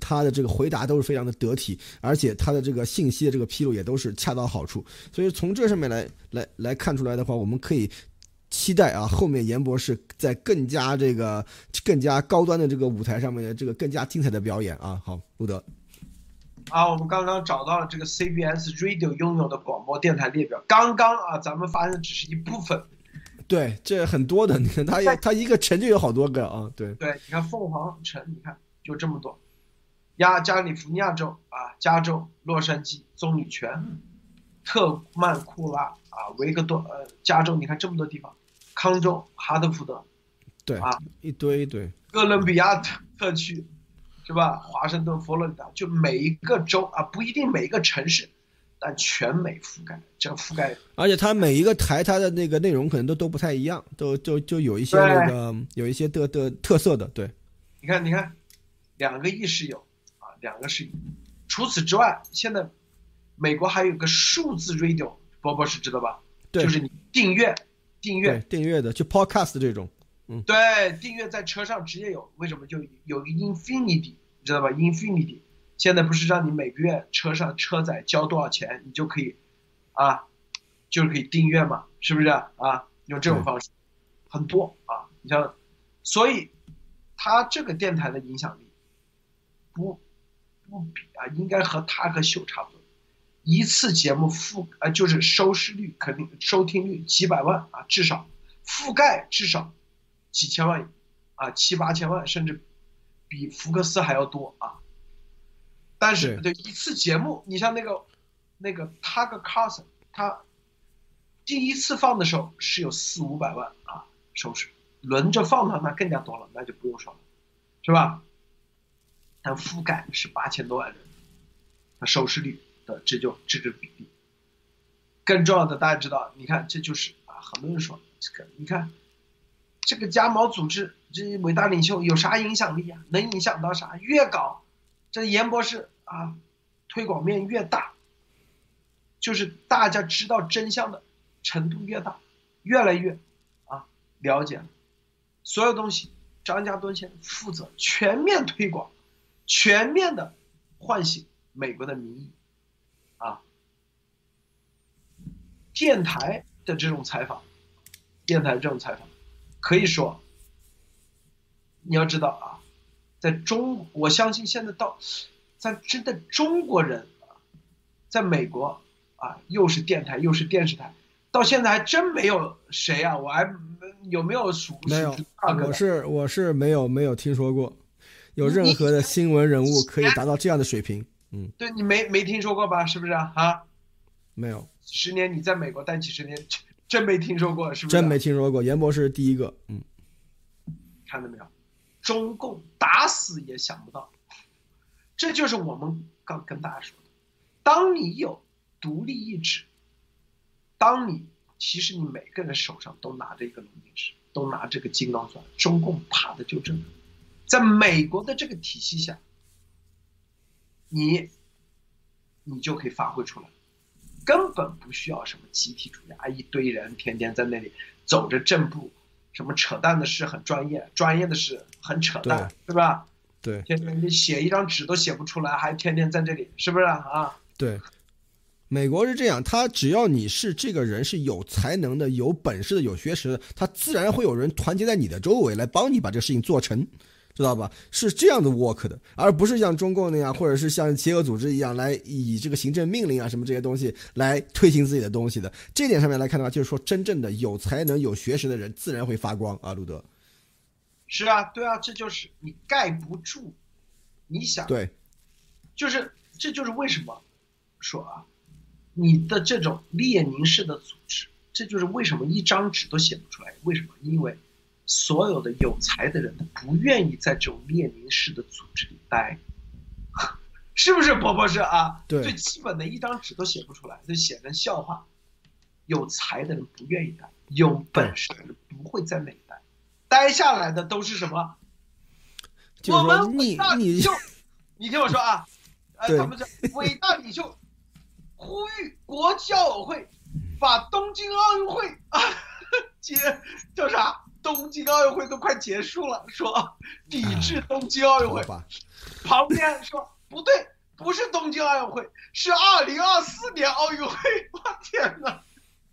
他的这个回答都是非常的得体，而且他的这个信息的这个披露也都是恰到好处。所以从这上面来来来看出来的话，我们可以期待啊，后面严博士在更加这个更加高端的这个舞台上面的这个更加精彩的表演啊！好，路德。啊，我们刚刚找到了这个 CBS Radio 拥有的广播电台列表。刚刚啊，咱们发现只是一部分。对，这很多的。你看，它它一个城就有好多个啊。对。对，你看凤凰城，你看就这么多。亚加利福尼亚州啊，加州洛杉矶棕榈泉，特曼库拉啊，维克多呃，加州你看这么多地方，康州哈德福德。对啊，一堆一堆。哥伦比亚特特区。是吧？华盛顿、佛罗里达，就每一个州啊，不一定每一个城市，但全美覆盖，这个覆盖。而且它每一个台，它的那个内容可能都都不太一样，都就就有一些那个有一些的的特色的。对，你看，你看，两个亿是有啊，两个是有。除此之外，现在美国还有个数字 radio，波波是知道吧？对，就是你订阅，订阅，订阅的，就 podcast 这种。对，订阅在车上直接有，为什么就有个 Infinity，你知道吧？Infinity 现在不是让你每个月车上车载交多少钱，你就可以，啊，就是可以订阅嘛，是不是啊？用这种方式，很多啊，你像，所以，他这个电台的影响力，不，不比啊，应该和他和秀差不多，一次节目覆啊就是收视率肯定收听率几百万啊，至少覆盖至少。几千万，啊，七八千万，甚至比福克斯还要多啊！但是，对一次节目，你像那个那个 Tucker Carlson，他第一次放的时候是有四五百万啊收视，轮着放的话那更加多了，那就不用说了，是吧？但覆盖是八千多万人，它收视率的这就这个比例。更重要的，大家知道，你看这就是啊，很多人说这个，你看。这个加毛组织，这伟大领袖有啥影响力啊？能影响到啥？越搞，这严博士啊，推广面越大，就是大家知道真相的程度越大，越来越啊了解了。所有东西，张家墩先负责全面推广，全面的唤醒美国的民意啊。电台的这种采访，电台这种采访。可以说，你要知道啊，在中，我相信现在到，在真的中国人啊，在美国啊，又是电台又是电视台，到现在还真没有谁啊，我还有没有数？没有，我是我是没有没有听说过，有任何的新闻人物可以达到这样的水平。嗯，对你没没听说过吧？是不是啊？啊，没有，十年你在美国待几十年。真没听说过，是不是？真没听说过，严博士第一个。嗯，看到没有？中共打死也想不到，这就是我们刚跟大家说的：当你有独立意志，当你其实你每个人手上都拿着一个龙井石，都拿这个金刚钻，中共怕的就这个。在美国的这个体系下，你你就可以发挥出来。根本不需要什么集体主义啊！一堆人天天在那里走着正步，什么扯淡的事很专业，专业的事很扯淡，是吧？对，天天你写一张纸都写不出来，还天天在这里，是不是啊？对，美国是这样，他只要你是这个人是有才能的、有本事的、有学识的，他自然会有人团结在你的周围来帮你把这个事情做成。知道吧？是这样的 work 的，而不是像中共那样，或者是像邪恶组织一样来以这个行政命令啊什么这些东西来推行自己的东西的。这点上面来看的话，就是说真正的有才能、有学识的人自然会发光啊，路德。是啊，对啊，这就是你盖不住。你想，对，就是这就是为什么说啊，你的这种列宁式的组织，这就是为什么一张纸都写不出来。为什么？因为。所有的有才的人，他不愿意在这种列宁式的组织里待，是不是，伯伯是啊？对，最基本的一张纸都写不出来，就写成笑话。有才的人不愿意待，有本事的人不会在那里待，待下来的都是什么？我们伟大领袖，你听我说啊，呃，咱们这伟大领袖呼吁国际奥委会把东京奥运会啊，接叫啥？东京奥运会都快结束了，说抵制东京奥运会。旁边说不对，不是东京奥运会，是二零二四年奥运会。我天哪！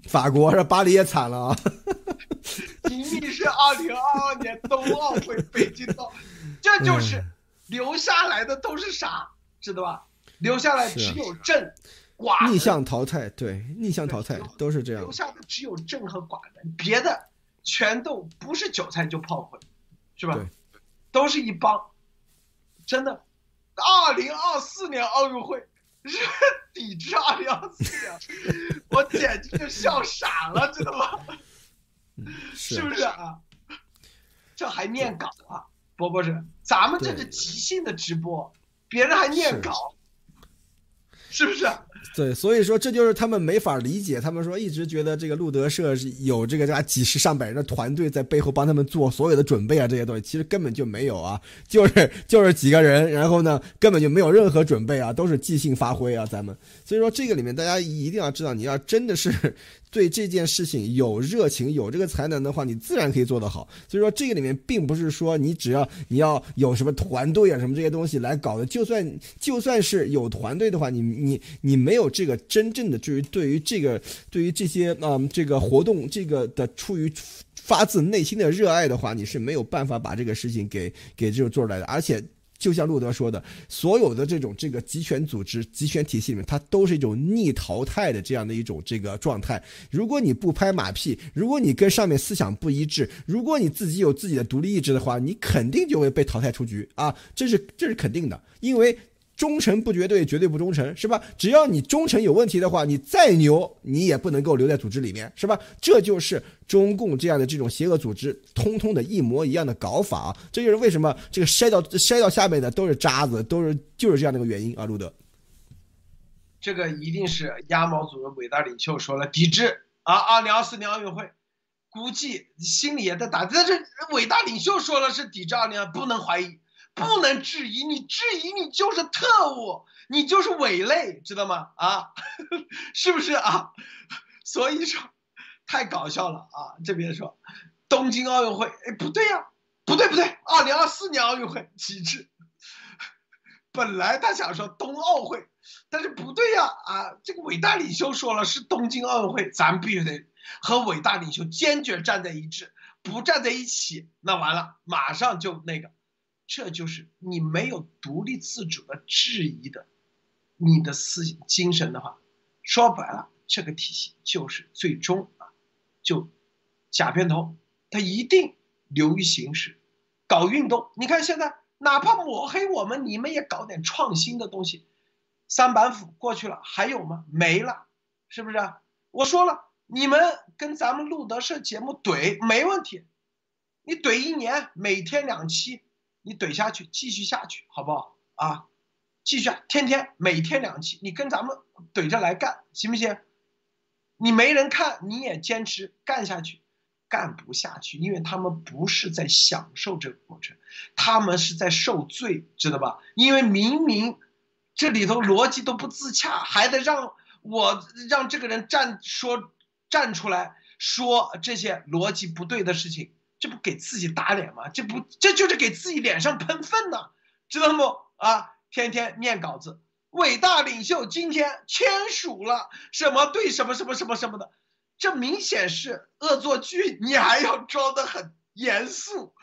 法国这巴黎也惨了啊！吉米是二零二二年冬奥会，北京奥，这就是留下来的都是啥？知道吧？留下来只有朕寡逆向淘汰，对，逆向淘汰都是这样。留下的只有正和寡人，别的。全都不是韭菜就炮灰，是吧？都是一帮，真的。二零二四年奥运会是抵制二零二四年，我简直就笑傻了，知道吗？是不是啊？这还念稿啊？波波是，咱们这是即兴的直播，别人还念稿，是不是？对，所以说这就是他们没法理解。他们说一直觉得这个路德社是有这个家几十上百人的团队在背后帮他们做所有的准备啊，这些东西其实根本就没有啊，就是就是几个人，然后呢根本就没有任何准备啊，都是即兴发挥啊，咱们。所以说这个里面大家一定要知道，你要真的是。对这件事情有热情、有这个才能的话，你自然可以做得好。所以说，这个里面并不是说你只要你要有什么团队啊、什么这些东西来搞的。就算就算是有团队的话，你你你没有这个真正的至于对于这个对于这些嗯这个活动这个的出于发自内心的热爱的话，你是没有办法把这个事情给给这个做出来的，而且。就像路德说的，所有的这种这个集权组织、集权体系里面，它都是一种逆淘汰的这样的一种这个状态。如果你不拍马屁，如果你跟上面思想不一致，如果你自己有自己的独立意志的话，你肯定就会被淘汰出局啊！这是这是肯定的，因为。忠诚不绝对，绝对不忠诚，是吧？只要你忠诚有问题的话，你再牛，你也不能够留在组织里面，是吧？这就是中共这样的这种邪恶组织，通通的一模一样的搞法。这就是为什么这个筛到筛到下面的都是渣子，都是就是这样的一个原因啊，路德。这个一定是鸭毛组的伟大领袖说了抵制啊！二零二四年奥运会，估计心里也在打。但是伟大领袖说了是抵制二零二，不能怀疑。不能质疑，你质疑你就是特务，你就是伪类，知道吗？啊，是不是啊？所以说，太搞笑了啊！这边说东京奥运会，哎，不对呀，不对不对，二零二四年奥运会旗帜。本来他想说冬奥会，但是不对呀啊！这个伟大领袖说了是东京奥运会，咱必须得和伟大领袖坚决站在一致，不站在一起，那完了，马上就那个。这就是你没有独立自主的质疑的，你的思想精神的话，说白了，这个体系就是最终啊，就假片头，他一定流于形式，搞运动。你看现在，哪怕抹黑我们，你们也搞点创新的东西。三板斧过去了，还有吗？没了，是不是？我说了，你们跟咱们路德社节目怼没问题，你怼一年，每天两期。你怼下去，继续下去，好不好啊？继续，天天每天两期，你跟咱们怼着来干，行不行？你没人看，你也坚持干下去，干不下去，因为他们不是在享受这个过程，他们是在受罪，知道吧？因为明明这里头逻辑都不自洽，还得让我让这个人站说站出来说这些逻辑不对的事情。这不给自己打脸吗？这不这就是给自己脸上喷粪呢，知道不？啊，天天念稿子，伟大领袖今天签署了什么对什么什么什么什么的，这明显是恶作剧，你还要装得很严肃，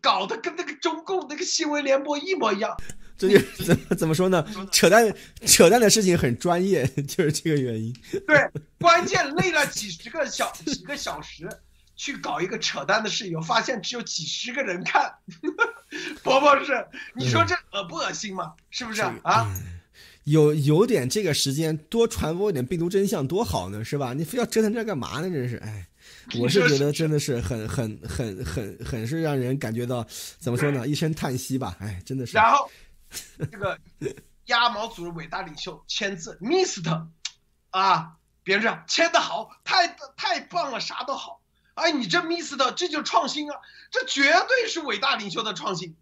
搞得跟那个中共那个新闻联播一模一样。这就怎么怎么说呢？扯淡扯淡的事情很专业，就是这个原因。对，关键累了几十个小几个小时。去搞一个扯淡的事情，发现只有几十个人看，伯伯是，你说这恶不恶心吗？是不是啊？有有点这个时间多传播一点病毒真相多好呢，是吧？你非要折腾这干嘛呢？真是，哎，我是觉得真的是很很很很很是让人感觉到怎么说呢？一声叹息吧，哎，真的是。然后这个鸭毛组的伟大领袖签字，Mr. 啊，别人签的好，太太棒了，啥都好。哎，你这 miss 的，这就创新啊！这绝对是伟大领袖的创新，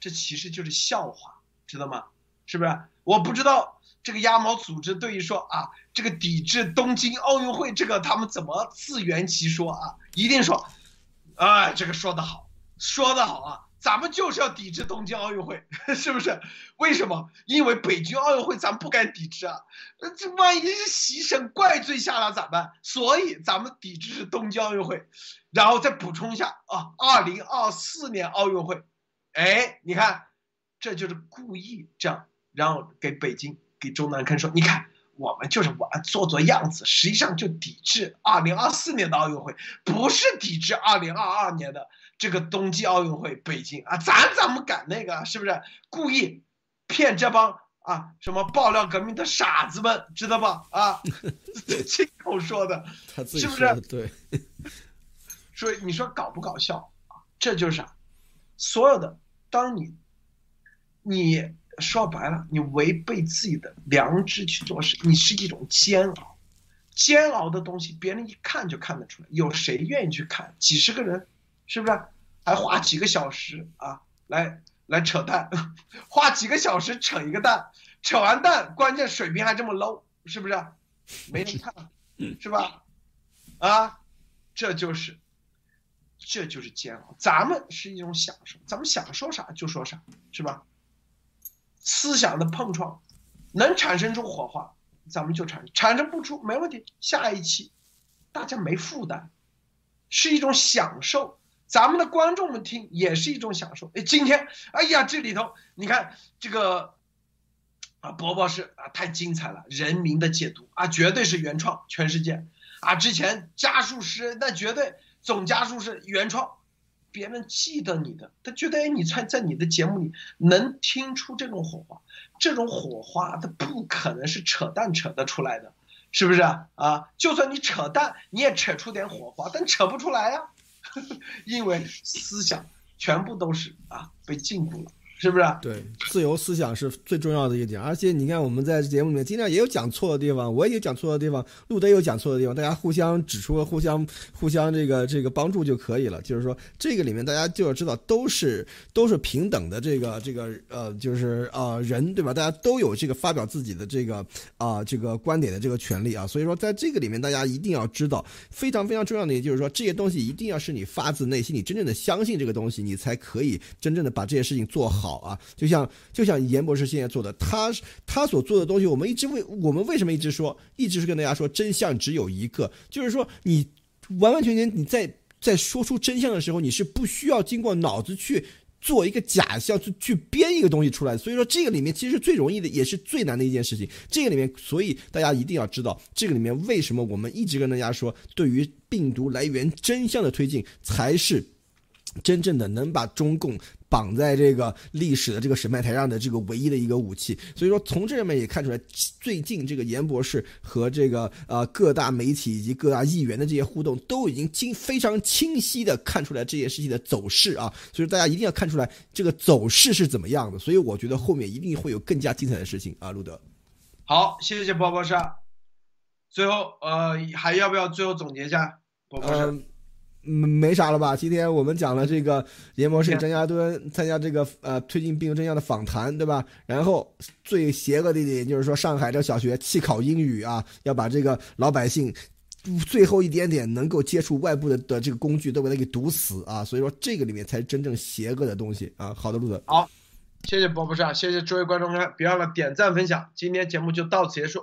这其实就是笑话，知道吗？是不是？我不知道这个鸭毛组织对于说啊，这个抵制东京奥运会，这个他们怎么自圆其说啊？一定说，哎，这个说得好，说得好啊！咱们就是要抵制东京奥运会，是不是？为什么？因为北京奥运会咱不敢抵制啊，这万一是习神怪罪下来咋办？所以咱们抵制是东京奥运会，然后再补充一下啊，二零二四年奥运会，哎，你看，这就是故意这样，然后给北京给中南坑说，你看我们就是玩做做样子，实际上就抵制二零二四年的奥运会，不是抵制二零二二年的。这个冬季奥运会北京啊，咱怎么敢那个？是不是故意骗这帮啊什么爆料革命的傻子们？知道吧？啊，亲口说的，是不是？对。所以你说搞不搞笑啊？这就是啥？所有的，当你，你说白了，你违背自己的良知去做事，你是一种煎熬。煎熬的东西，别人一看就看得出来。有谁愿意去看？几十个人，是不是？还花几个小时啊，来来扯淡，花几个小时扯一个蛋，扯完蛋，关键水平还这么 low，是不是？没人看，是吧？啊，这就是，这就是煎熬。咱们是一种享受，咱们想说啥就说啥，是吧？思想的碰撞，能产生出火花。咱们就产产生不出没问题，下一期大家没负担，是一种享受。咱们的观众们听也是一种享受。哎，今天哎呀，这里头你看这个啊，伯伯是啊，太精彩了，人民的解读啊，绝对是原创，全世界啊，之前加速师那绝对总加速是原创。别人记得你的，他觉得哎，你在在你的节目里能听出这种火花，这种火花它不可能是扯淡扯得出来的，是不是啊？就算你扯淡，你也扯出点火花，但扯不出来呀，因为思想全部都是啊被禁锢了。是不是？对，自由思想是最重要的一点。而且你看，我们在节目里面经常也有讲错的地方，我也有讲错的地方，路德也有讲错的地方，大家互相指出，互相互相这个这个帮助就可以了。就是说，这个里面大家就要知道，都是都是平等的这个这个呃，就是呃人，对吧？大家都有这个发表自己的这个啊这个观点的这个权利啊。所以说，在这个里面，大家一定要知道，非常非常重要的，也就是说，这些东西一定要是你发自内心，你真正的相信这个东西，你才可以真正的把这些事情做好。好啊，就像就像严博士现在做的，他他所做的东西，我们一直为我们为什么一直说，一直是跟大家说，真相只有一个，就是说你完完全全你在在说出真相的时候，你是不需要经过脑子去做一个假象，去去编一个东西出来。所以说这个里面其实是最容易的，也是最难的一件事情。这个里面，所以大家一定要知道，这个里面为什么我们一直跟大家说，对于病毒来源真相的推进才是。真正的能把中共绑在这个历史的这个审判台上的这个唯一的一个武器，所以说从这上面也看出来，最近这个严博士和这个呃各大媒体以及各大议员的这些互动，都已经清非常清晰的看出来这件事情的走势啊，所以大家一定要看出来这个走势是怎么样的，所以我觉得后面一定会有更加精彩的事情啊，路德。好，谢谢包博士。最后呃还要不要最后总结一下，包博士？没没啥了吧？今天我们讲了这个严博士张家墩参加这个呃推进病毒真相的访谈，对吧？然后最邪恶的一点就是说，上海这小学弃考英语啊，要把这个老百姓最后一点点能够接触外部的的这个工具都给它给堵死啊！所以说这个里面才是真正邪恶的东西啊！好的，路子，好，谢谢博博士，谢谢诸位观众看，别忘了点赞分享，今天节目就到此结束，